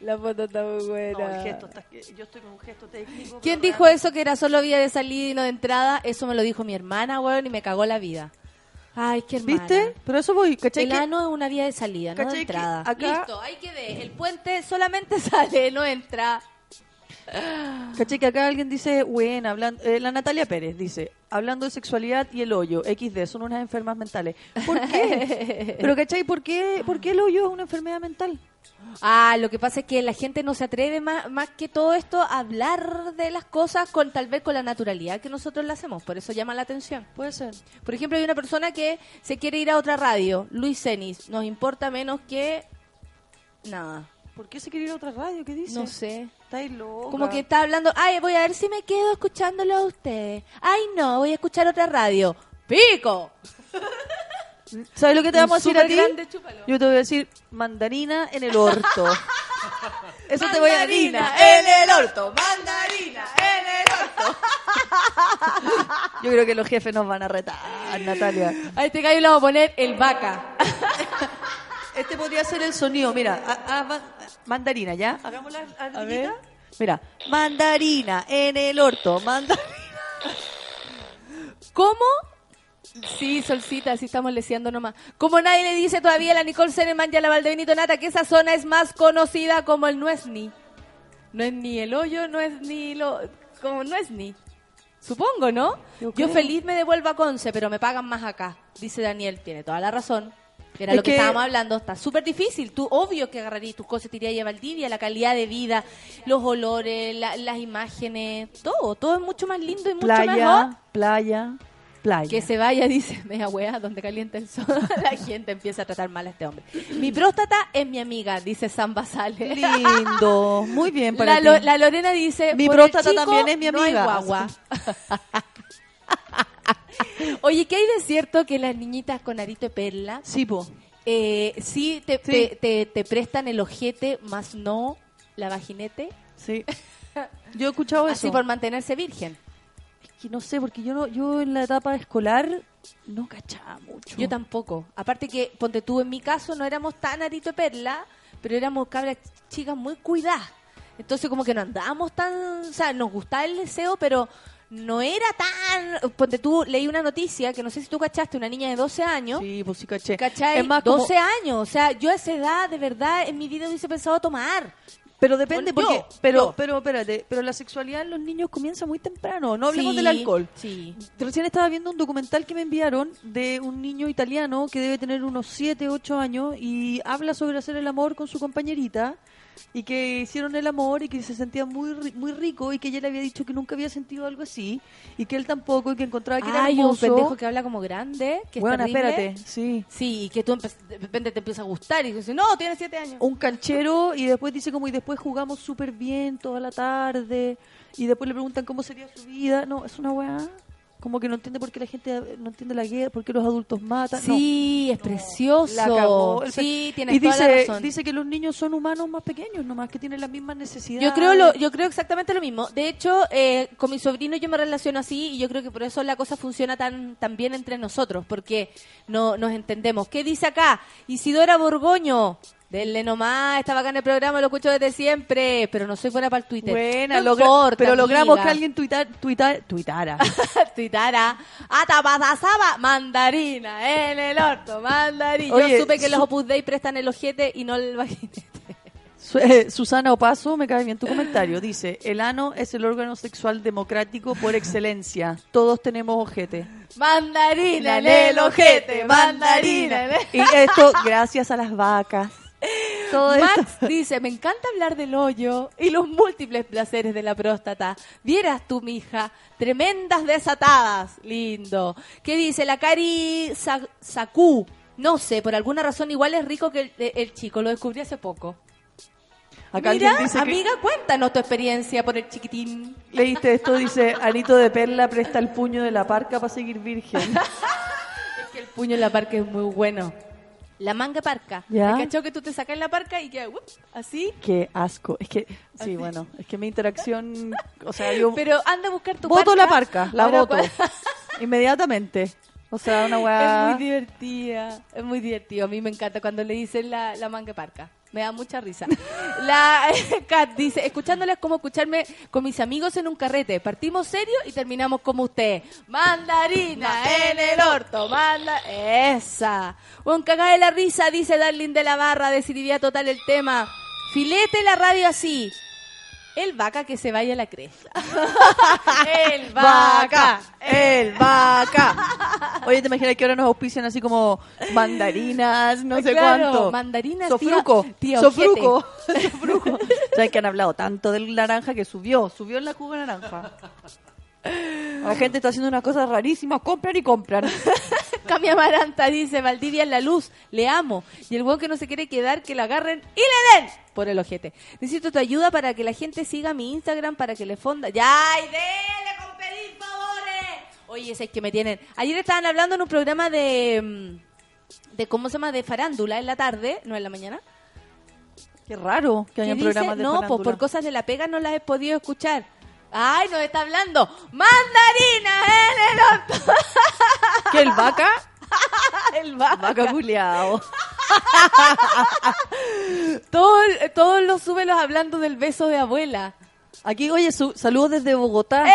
La foto está muy buena. No, el gesto, está- yo estoy con un gesto técnico. ¿Quién dijo eso que era solo vía de salida y no de entrada? Eso me lo dijo mi hermana, weón, y me cagó la vida. Ay, qué hermana. ¿Viste? Pero eso voy, ¿cachai? El que- ano es una vía de salida, no de ¿Cachai que entrada. acá- Listo, ahí quedé. El puente solamente sale, no entra. ¿Cachai? Que acá alguien dice, bueno, hablando, eh, la Natalia Pérez dice, hablando de sexualidad y el hoyo, XD, son unas enfermas mentales. ¿Por qué? Pero ¿cachai? ¿Por qué, ¿Por qué el hoyo es una enfermedad mental? Ah, lo que pasa es que la gente no se atreve más, más que todo esto a hablar de las cosas con tal vez con la naturalidad que nosotros la hacemos, por eso llama la atención. Puede ser. Por ejemplo, hay una persona que se quiere ir a otra radio, Luis Cenis, nos importa menos que nada. ¿Por qué se quiere ir a otra radio? ¿Qué dice? No sé. Estáis loca. Como que está hablando, ay, voy a ver si me quedo escuchándolo a ustedes. Ay, no, voy a escuchar otra radio. ¡Pico! ¿Sabes lo que te vamos a decir a ti? grande. Yo te voy a decir mandarina en el orto. Eso te voy a decir. Mandarina en el orto, mandarina en el orto. Yo creo que los jefes nos van a retar, Natalia. A este gallo le vamos a poner el vaca. Este podría ser el sonido. Mira, a- a- ma- mandarina, ¿ya? Hagamos la ardillita. Mira, mandarina en el orto, mandarina. ¿Cómo? Sí, Solcita, así estamos leseando nomás. Como nadie le dice todavía a la Nicole Seneman y a la Valdebenito Nata que esa zona es más conocida como el no es ni. No es ni el hoyo, no es ni lo... Como no es ni. Supongo, ¿no? Yo feliz me devuelvo a Conce, pero me pagan más acá. Dice Daniel, tiene toda la razón. Era Es lo que, que- estábamos hablando. Está súper difícil. Tú, obvio que agarrarías tus cosas, te irías a Valdivia, la calidad de vida, los olores, la- las imágenes, todo. Todo es mucho más lindo y mucho mejor. Playa, playa, playa. Que se vaya, dice, media weá, donde calienta el sol. La gente empieza a tratar mal a este hombre. Mi próstata es mi amiga, dice San Basale. Lindo, muy bien para La, ti. Lo- la Lorena dice, Mi "Por el próstata chico también es mi no hay amiga". guagua. Oye, ¿qué hay de cierto que las niñitas con arito de perla Sí, po. eh, sí, te, Sí. Te, te- te prestan el ojete, más no la vaginete? Sí. Yo he escuchado eso. Así por mantenerse virgen. Es que no sé, porque yo no, yo en la etapa escolar no cachaba mucho. Yo tampoco. Aparte que, ponte tú, en mi caso no éramos tan arito de perla, pero éramos cabras chicas muy cuidadas. Entonces como que no andábamos tan... O sea, nos gustaba el deseo, pero no era tan... Ponte tú, leí una noticia que no sé si tú cachaste, una niña de 12 años. Sí, pues sí caché. ¿Cachai? Es más, como- 12 años. O sea, yo a esa edad, de verdad, en mi vida hubiese pensado tomar. Pero depende, Yo, porque, pero, yo. pero, espérate, pero la sexualidad en los niños comienza muy temprano. No hablemos Sí, del alcohol. Sí. Recién estaba viendo un documental que me enviaron de un niño italiano que debe tener unos 7, 8 años y habla sobre hacer el amor con su compañerita y que hicieron el amor y que se sentía muy muy rico y que ella le había dicho que nunca había sentido algo así y que él tampoco y que encontraba que era Hay un pendejo que habla como grande, que es Bueno, terrible. espérate, sí. Sí, y que tú de repente te empieza a gustar y dices, no, tiene 7 años. un canchero y después dice como y después jugamos súper bien toda la tarde y después le preguntan cómo sería su vida. No, es una weá. Como que no entiende por qué la gente no entiende la guerra, por qué los adultos matan. No. Sí, es precioso. La cagó. Sí, tienes y toda dice, la razón. dice que los niños son humanos más pequeños, nomás que tienen las mismas necesidades. Yo creo lo, yo creo exactamente lo mismo. De hecho, eh, con mi sobrino yo me relaciono así y yo creo que por eso la cosa funciona tan, tan bien entre nosotros, porque no nos entendemos. ¿Qué dice acá? Isidora Borgoño. Denle nomás, está bacán el programa, lo escucho desde siempre, pero no soy buena para el Twitter. Buena, No logra- importa, pero logramos que alguien tuitar, tuitar, tuitara. Tuitara. Atapazazaba, mandarina, en el orto, mandarina. Oye, Yo supe que los Opus Dei prestan el ojete y no el vaginete. Eh, Susana Opaso, me cae bien tu comentario. Dice, el ano es el órgano sexual democrático por excelencia. Todos tenemos ojete. Mandarina en el ojete, mandarina. en el- Y esto gracias a las vacas. Todo esto. Max dice, me encanta hablar del hoyo y los múltiples placeres de la próstata. Vieras tú, mija, tremendas desatadas. Lindo. ¿Qué dice la Cari Sa- Saku? No sé, por alguna razón igual es rico que el, el chico, lo descubrí hace poco. Acá Mira, que- amiga, cuéntanos tu experiencia por el chiquitín. Leíste esto, dice, Anito de Perla presta el puño de la parca para seguir virgen. Es que el puño en la parca es muy bueno. La manga parca. Ya. ¿Me cachó que tú te sacas la parca y que, ups, así? Qué asco. Es que, sí, bueno, es que mi interacción, o sea, yo Pero anda a buscar tu voto parca. la parca, la Ahora, voto. ¿cuál- Inmediatamente. O sea, una Es weá. muy divertida, es muy divertido. A mí me encanta cuando le dicen la, la manga parca. Me da mucha risa. La Kat dice, escuchándoles como escucharme con mis amigos en un carrete. Partimos serio y terminamos como usted. Mandarina en el orto, manda... Esa. Un cagada de la risa, dice Darling de la Barra, decidía total el tema. Filete la radio así. El vaca que se vaya a la cresta. el vaca. el vaca. Oye, ¿te imaginas que ahora nos auspician así como mandarinas, no sé Claro, cuánto? mandarinas, Sofruco. tía- tía Sofruco. Sofruco. ¿Sabes que han hablado tanto del naranja que subió? Subió en la cuba naranja. La gente está haciendo unas cosas rarísimas. Compran y compran. Cami Amaranta dice, Valdivia en la luz, le amo. Y el hueón que no se quiere quedar, que la agarren y le den por el ojete. Necesito tu ayuda para que la gente siga mi Instagram, para que le fonda. ¡Ya! ¡Y dele con pedir favores! Oye, ese es que me tienen... Ayer estaban hablando en un programa de... mm, de ¿Cómo se llama? De farándula en la tarde, no en la mañana. Qué raro que ¿Qué haya programas de No, pues farándula. por cosas de la pega no las he podido escuchar. ¡Ay, nos está hablando! ¡Mandarina en el orto! ¿Que el vaca? el vaca. Vaca culiao. Todo- todos los súbelos hablando del beso de abuela. Aquí, oye, su- saludos desde Bogotá. ¡Eh!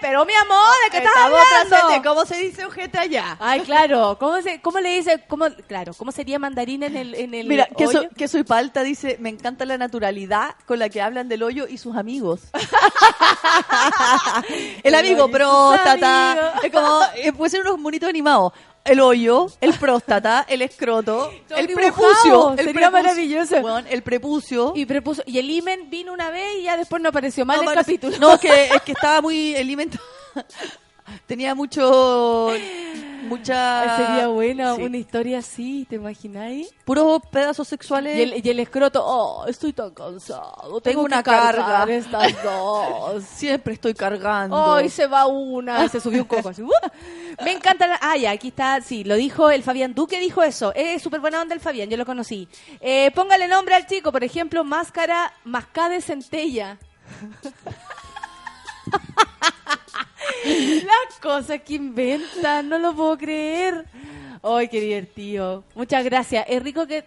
Pero mi amor, ¿de qué estás hablando? ¿Cómo se dice ojete allá? Ay, claro. ¿Cómo, se, cómo le dice? Cómo, claro, ¿cómo sería mandarina en el, en el Mira, que, hoyo? so- que soy palta dice, me encanta la naturalidad con la que hablan del hoyo y sus amigos. el amigo próstata. Es como, eh, puede ser unos monitos animados. El hoyo, el próstata, el escroto, Todo el prepucio. El sería prepucio. maravilloso. El prepucio. Y, prepuso, y el imen vino una vez y ya después no apareció más No, el capítulo. No, que, es que estaba muy alimento. Tenía mucho. Mucha. Sería buena Sí. una historia así, ¿te imagináis? Puros pedazos sexuales. Y el, y el escroto, oh, estoy tan cansado. Tengo que una cargar carga. Estas dos. Siempre estoy cargando. Ay, se va una. Se subió un coco así. ¡uh! Me encanta la... Ah, ya, aquí está. Sí, lo dijo el Fabián Duque, dijo eso. Es súper buena onda el Fabián, yo lo conocí. Eh, póngale nombre al chico, por ejemplo, máscara mascada de centella. Las cosas que inventan, no lo puedo creer. Ay, qué divertido. Muchas gracias. Es rico que...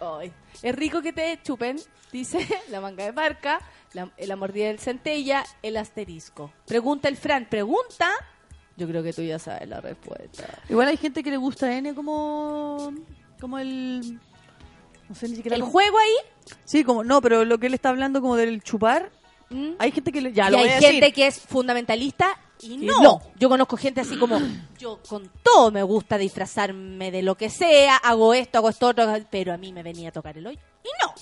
Ay, es rico que te chupen, dice la manga de barca, la, la mordida del centella, el asterisco. Pregunta el Fran, pregunta. Yo creo que tú ya sabes la respuesta. Igual hay gente que le gusta N como. Como el. No sé ni siquiera. ¿El juego ahí? Sí, como. No, pero lo que él está hablando como del chupar. ¿Mm? Hay gente que le. Ya y lo hay voy a gente que es fundamentalista y Y no. no. Yo conozco gente así como, yo con todo me gusta disfrazarme de lo que sea, hago esto, hago esto, otro, pero a mí me venía a tocar el hoyo. Y no.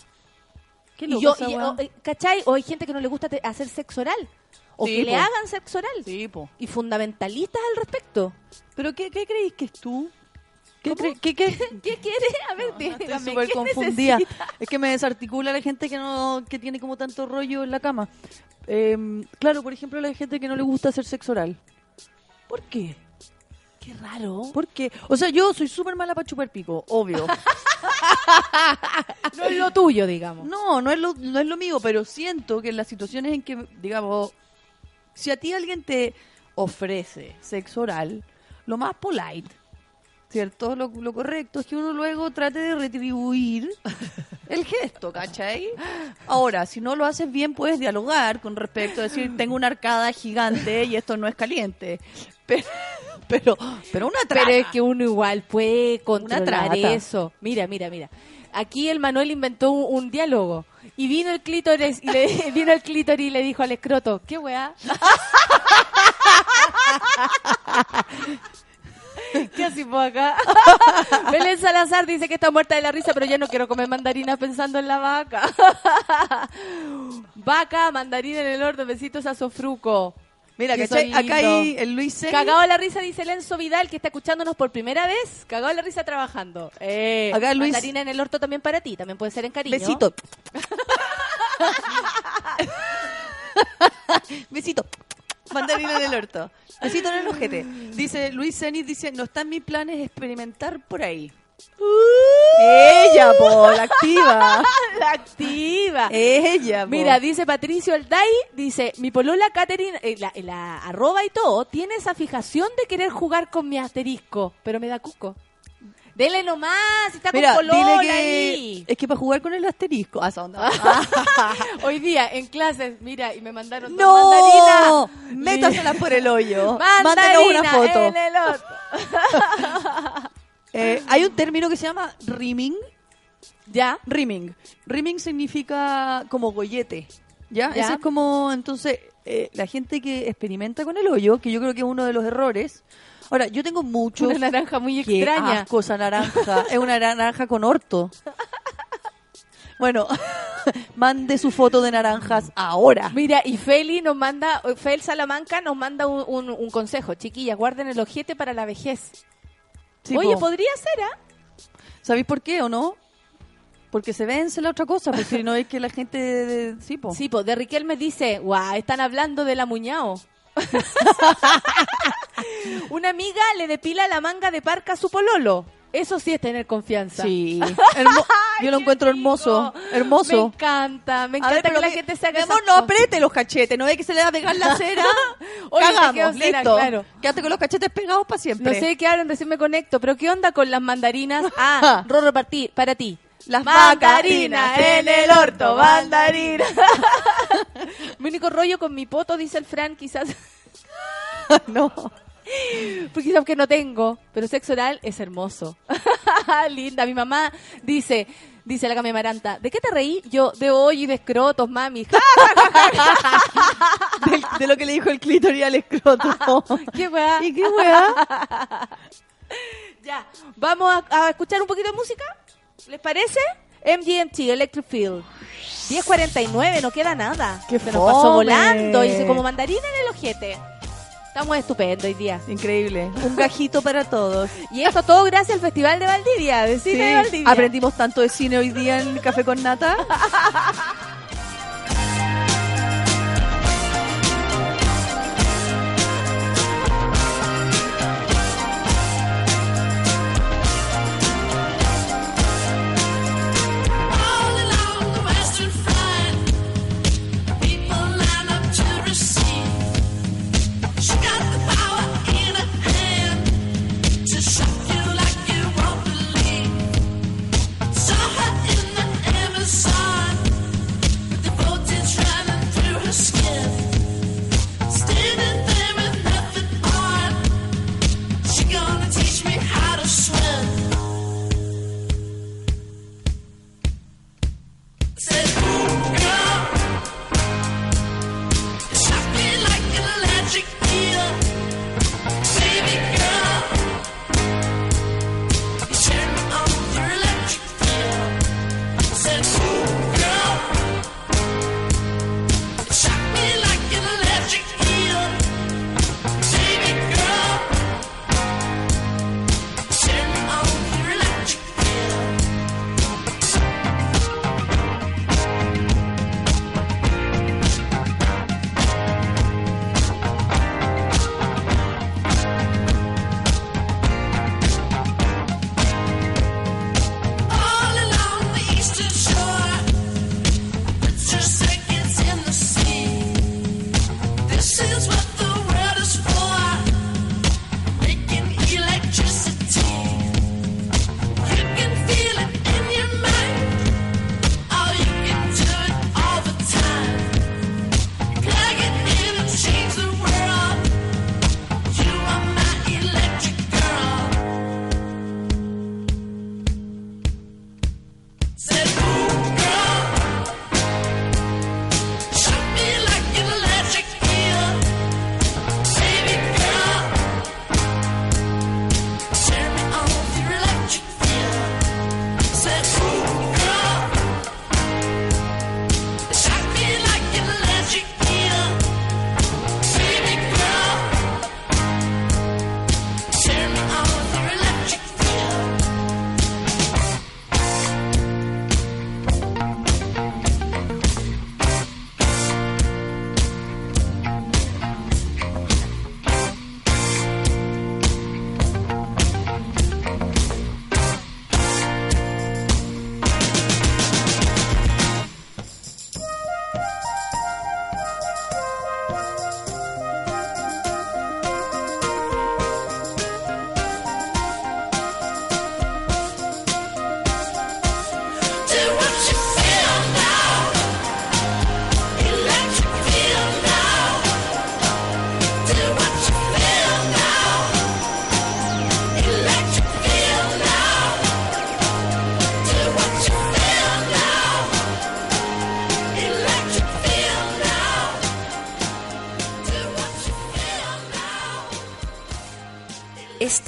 Qué Y loco yo, esa y- weá. o- eh, ¿cachai? O hay gente que no le gusta te- hacer sexo oral. O Sí, que le po. hagan sexo oral. Sí, po. Y fundamentalistas al respecto. ¿Pero qué, qué creéis que es tú? ¿Qué, qué, qué? ¿Qué quiere? A ver, Estoy dígame, súper ¿qué confundida. necesita? Es que me desarticula la gente que no que tiene como tanto rollo en la cama. Eh, claro, por ejemplo, la gente que no le gusta hacer sexo oral. ¿Por qué? Qué raro. ¿Por qué? O sea, yo soy súper mala para chupar pico, obvio. No es lo tuyo, digamos. No, no es, lo, no es lo mío, pero siento que en las situaciones en que, digamos, si a ti alguien te ofrece sexo oral, lo más polite ¿cierto? Lo, lo correcto es que uno luego trate de retribuir el gesto, ¿cachai? Ahora, si no lo haces bien, puedes dialogar con respecto a decir, tengo una arcada gigante y esto no es caliente. Pero, pero, pero una trata. Pero es que uno igual puede controlar eso. Mira, mira, mira. Aquí el Manuel inventó un, un diálogo y vino el clítoris y le vino el clítoris y le dijo al escroto, ¿qué weá? ¿Qué hacemos acá? Belén Salazar dice que está muerta de la risa, pero yo no quiero comer mandarinas pensando en la vaca. vaca, mandarina en el horno, besitos a Sofruco. Mira, Que Acá hay el Luis. Cagado la risa, dice Lenzo Vidal, que está escuchándonos por primera vez. Cagado la risa trabajando. Eh, Acá Luis- Mandarina en el orto también para ti, también puede ser en cariño. Besito. Besito. Mandarina en el orto. Besito en el ojete. Dice Luis Zenit, dice, no está en mis planes experimentar por ahí. Ella, po, la activa. la activa. Ella, po. Mira, dice Patricio Alday, dice, mi polola Catherine, eh, la, la arroba y todo, tiene esa fijación de querer jugar con mi asterisco, pero me da cuco. Dele nomás, está Mira, con que ahí. es que para jugar con el asterisco. Ah, onda. Hoy día, en clases, mira, y me mandaron dos ¡No! mandarinas. Métaselas por el hoyo. Mandarina Mándenos una foto. en el. Eh, hay un término que se llama rimming. ¿Ya? Rimming. Rimming significa como gollete. ¿Ya? Ya. Ese es como, entonces, eh, la gente que experimenta con el hoyo, que yo creo que es uno de los errores. Ahora, yo tengo mucho. Una naranja muy extraña. asco esa naranja. es una naranja con orto. Bueno, mande su foto de naranjas ahora. Mira, y Feli nos manda, Fel Salamanca nos manda un, un- un consejo. Chiquillas, guarden el ojete para la vejez. Oye, po. podría ser, ¿ah? ¿Sabéis por qué o no? Porque se vence la otra cosa, porque no es que la gente... de- sí, po. Sí, de Riquelme dice, guau, están hablando de la muñao. Una amiga le depila la manga de parca a su pololo. Eso sí es tener confianza. Sí. Hermo- yo lo encuentro hermoso. Me Hermoso. encanta, me A ver, encanta que la gente se haga no cosas. apriete los cachetes, no ve que se le va a pegar la cera. Te Cagamos, cera, listo. claro. Quédate con los cachetes pegados para siempre. No sé qué hablan, recién me conecto, pero ¿qué onda con las mandarinas? Ah, Rorro, para ti, para ti. Las Mandarina mandarinas en el orto, mandarina. mi único rollo con mi poto, dice el Fran, quizás. no. Pues quizás que no tengo, pero sexo oral es hermoso. Linda, mi mamá dice, dice la Cami Maranta, ¿de qué te reí? Yo, de hoy y de escrotos, mami. de, de lo que le dijo el clítoris al escroto. ¿Qué weá? ¿Y qué weá? ya, vamos a, a escuchar un poquito de música. ¿Les parece? MGMT, Electric Field. 10.49, no queda nada. ¡Qué Se nos pasó volando, dice como mandarina en el ojete. Estamos estupendos hoy día. Increíble. Un gajito para todos. Y esto todo gracias al Festival de Valdivia, de Cine de. Valdivia. Aprendimos tanto de cine hoy día en Café con Nata.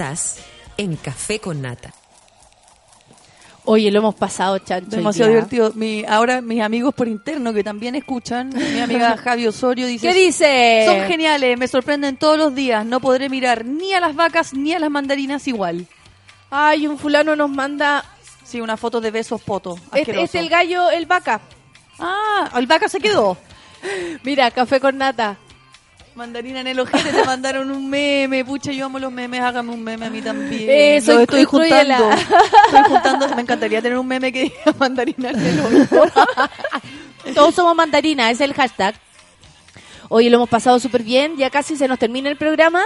Estás en Café con Nata. Oye, lo hemos pasado, chancho. Demasiado divertido. Mi, ahora mis amigos por interno que también escuchan, mi amiga Javi Osorio dice... ¿Qué dice? Son geniales, me sorprenden todos los días. No podré mirar ni a las vacas ni a las mandarinas igual. Ay, un fulano nos manda... Sí, una foto de besos poto. Es, es el gallo, el vaca. Ah, el vaca se quedó. Mira, café con nata. Mandarina en el ojete, te mandaron un meme. Pucha, yo amo los memes, hágame un meme a mí también. Eh, soy- Lo estoy juntando. Estoy juntando. Me encantaría tener un meme que diga mandarina en el ojo. Todos somos mandarina, ese es el hashtag. Hoy lo hemos pasado súper bien, ya casi se nos termina el programa.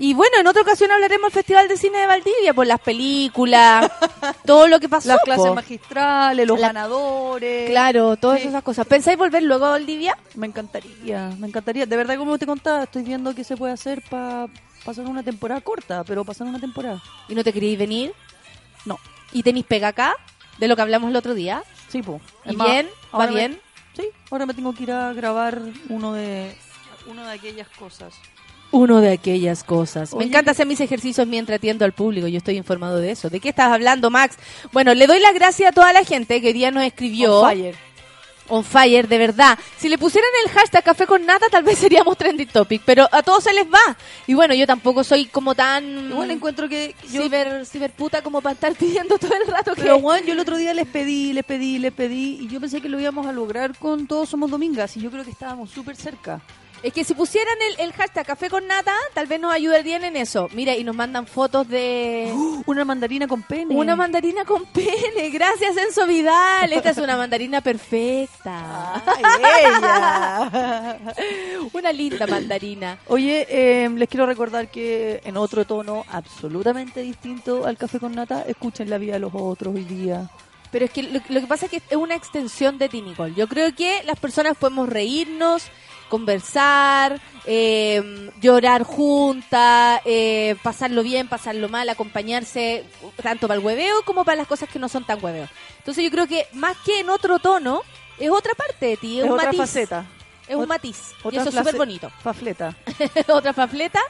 Y bueno, en otra ocasión hablaremos del Festival de Cine de Valdivia, por las películas, todo lo que pasó. Las clases po. magistrales, los La- ganadores. Claro, todas Sí. esas cosas. ¿Pensáis volver luego a Valdivia? Me encantaría, me encantaría. De verdad, como te contaba, estoy viendo qué se puede hacer para pasar una temporada corta, pero pasar una temporada. ¿Y no te queréis venir? No. ¿Y tenéis pega acá? De lo que hablamos el otro día. Sí, pues. ¿Y bien? ¿Va bien? Sí, ahora me tengo que ir a grabar uno de, uno de aquellas cosas. Uno de aquellas cosas. Me encanta hacer mis ejercicios mientras atiendo al público. Yo estoy informado de eso. ¿De qué estás hablando, Max? Bueno, le doy las gracias a toda la gente que hoy día nos escribió. On fire. On fire, de verdad. Si le pusieran el hashtag café con nata, tal vez seríamos trending topic. Pero a todos se les va. Y bueno, yo tampoco soy como tan Igual encuentro que yo... ciber, ciberputa como para estar pidiendo todo el rato que... Pero Juan, yo el otro día les pedí, les pedí, les pedí y yo pensé que lo íbamos a lograr con Todos Somos Domingas y yo creo que estábamos súper cerca. Es que si pusieran el, el hashtag café con nata, tal vez nos ayudarían en eso. Mira, y nos mandan fotos de... Una mandarina con pene. Una mandarina con pene. Gracias, Enzo Vidal. Esta es una mandarina perfecta. Ay, ella. Una linda mandarina. Oye, eh, les quiero recordar que en otro tono absolutamente distinto al café con nata, escuchen la vida de los otros hoy día. Pero es que lo, lo que pasa es que es una extensión de ti, Nicole. Yo creo que las personas podemos reírnos, conversar, eh, llorar juntas, eh, pasarlo bien, pasarlo mal, acompañarse, tanto para el hueveo como para las cosas que no son tan hueveo. Entonces yo creo que más que en otro tono, es otra parte de ti, es, Es un otra matiz. faceta. Es un matiz. Y eso es súper bonito. Fafleta. otra pafleta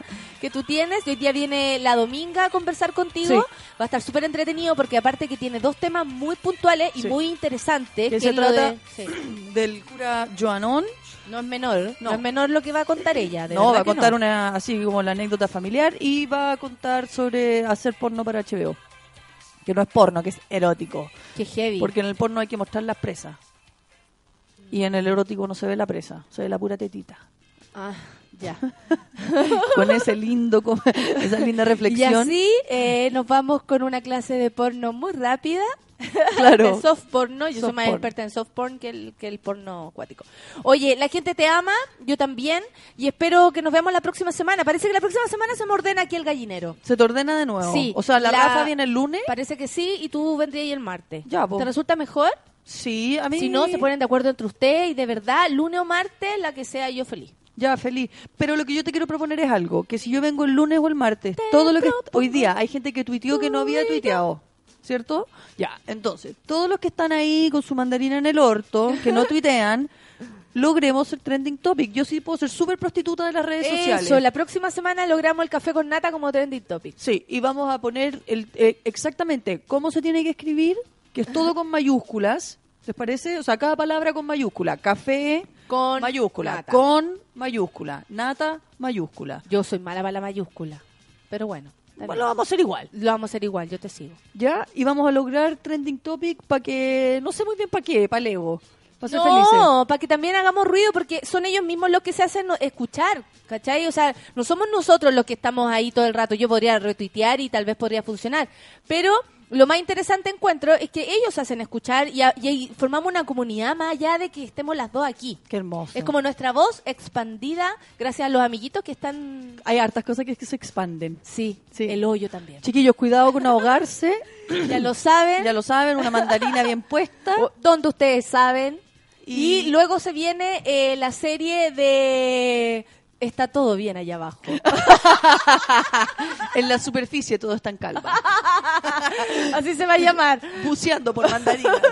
que tú tienes. Y hoy día viene la Dominga a conversar contigo. Sí. Va a estar súper entretenido porque aparte que tiene dos temas muy puntuales y Sí. muy interesantes. Que que se trata de- sí. del cura Joanón. No es menor. No. No. es menor lo que va a contar ella. de No, va a que contar no. una así como la anécdota familiar y va a contar sobre hacer porno para HBO. Que no es porno, que es erótico. Qué heavy. Porque en el porno hay que mostrar las presas. Y en el erótico no se ve la presa, se ve la pura tetita. Ah, ya. Con ese lindo, co- esa linda Y reflexión. así eh, nos vamos con una clase de porno muy rápida. Claro. de soft porno. Yo soy más porn. experta en soft porn que el, que el porno acuático. Oye, la gente te ama, yo también. Y espero que nos veamos la próxima semana. Parece que la próxima semana se me ordena aquí el gallinero. Se te ordena de nuevo. Sí. O sea, la, La- Rafa viene el lunes. Parece que sí, y tú vendrías el martes. Ya. ¿Te resulta mejor? Sí, a mí. Si no, se ponen de acuerdo entre ustedes y de verdad, lunes o martes, la que sea yo feliz. Ya, feliz. Pero lo que yo te quiero proponer es algo, que si yo vengo el lunes o el martes, todo lo que hoy día hay gente que tuiteó que no había tuiteado, ¿cierto? Ya, entonces, todos los que están ahí con su mandarina en el orto, que no tuitean, logremos el trending topic. Yo sí puedo ser súper prostituta de las redes sociales. Eso, la próxima semana logramos el café con nata como trending topic. Sí, y vamos a poner el, eh, exactamente cómo se tiene que escribir, que es todo con mayúsculas. ¿Les parece? O sea, cada palabra con mayúscula. Café, Con mayúscula. nata. Con mayúscula. Nata, mayúscula. Yo soy mala para la mayúscula. Pero bueno. lo vamos a hacer igual. Lo vamos a hacer igual, yo te sigo. ¿Ya? Y vamos a lograr trending topic para que, no sé muy bien para qué, para el ego. Para ser felices. No, para que también hagamos ruido, porque son ellos mismos los que se hacen escuchar, ¿cachai? O sea, no somos nosotros los que estamos ahí todo el rato. Yo podría retuitear y tal vez podría funcionar. Pero lo más interesante encuentro es que ellos hacen escuchar y, a- y ahí formamos una comunidad más allá de que estemos las dos aquí. Qué hermoso. Es como nuestra voz expandida gracias a los amiguitos que están... Hay hartas cosas que, que se expanden. Sí, Sí. el hoyo también. Chiquillos, cuidado con ahogarse. Ya lo saben. ya lo saben, una mandarina bien puesta. O- donde ustedes saben. Y, Y- luego se viene eh, la serie de está todo bien allá abajo. en la superficie todo está en calma. Así se va a llamar. Buceando por mandarinas.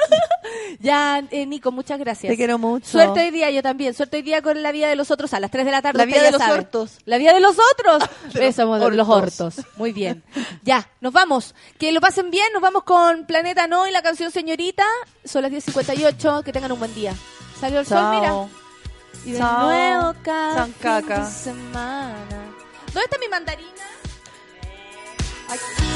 Ya, eh, Nico, muchas gracias. Te quiero mucho. Suerte hoy día, yo también. Suerte hoy día con la vida de los otros a las 3 de la tarde. La vida de los sabe. hortos. La vida de los otros. De los Eso, de los hortos. hortos. Muy bien. Ya, nos vamos. Que lo pasen bien. Nos vamos con Planeta No y la canción Señorita. Son las 10.58. Que tengan un buen día. Salió el sol, mira. Y de nuevo cada San fin caca. de semana. ¿Dónde está mi mandarina? Ronca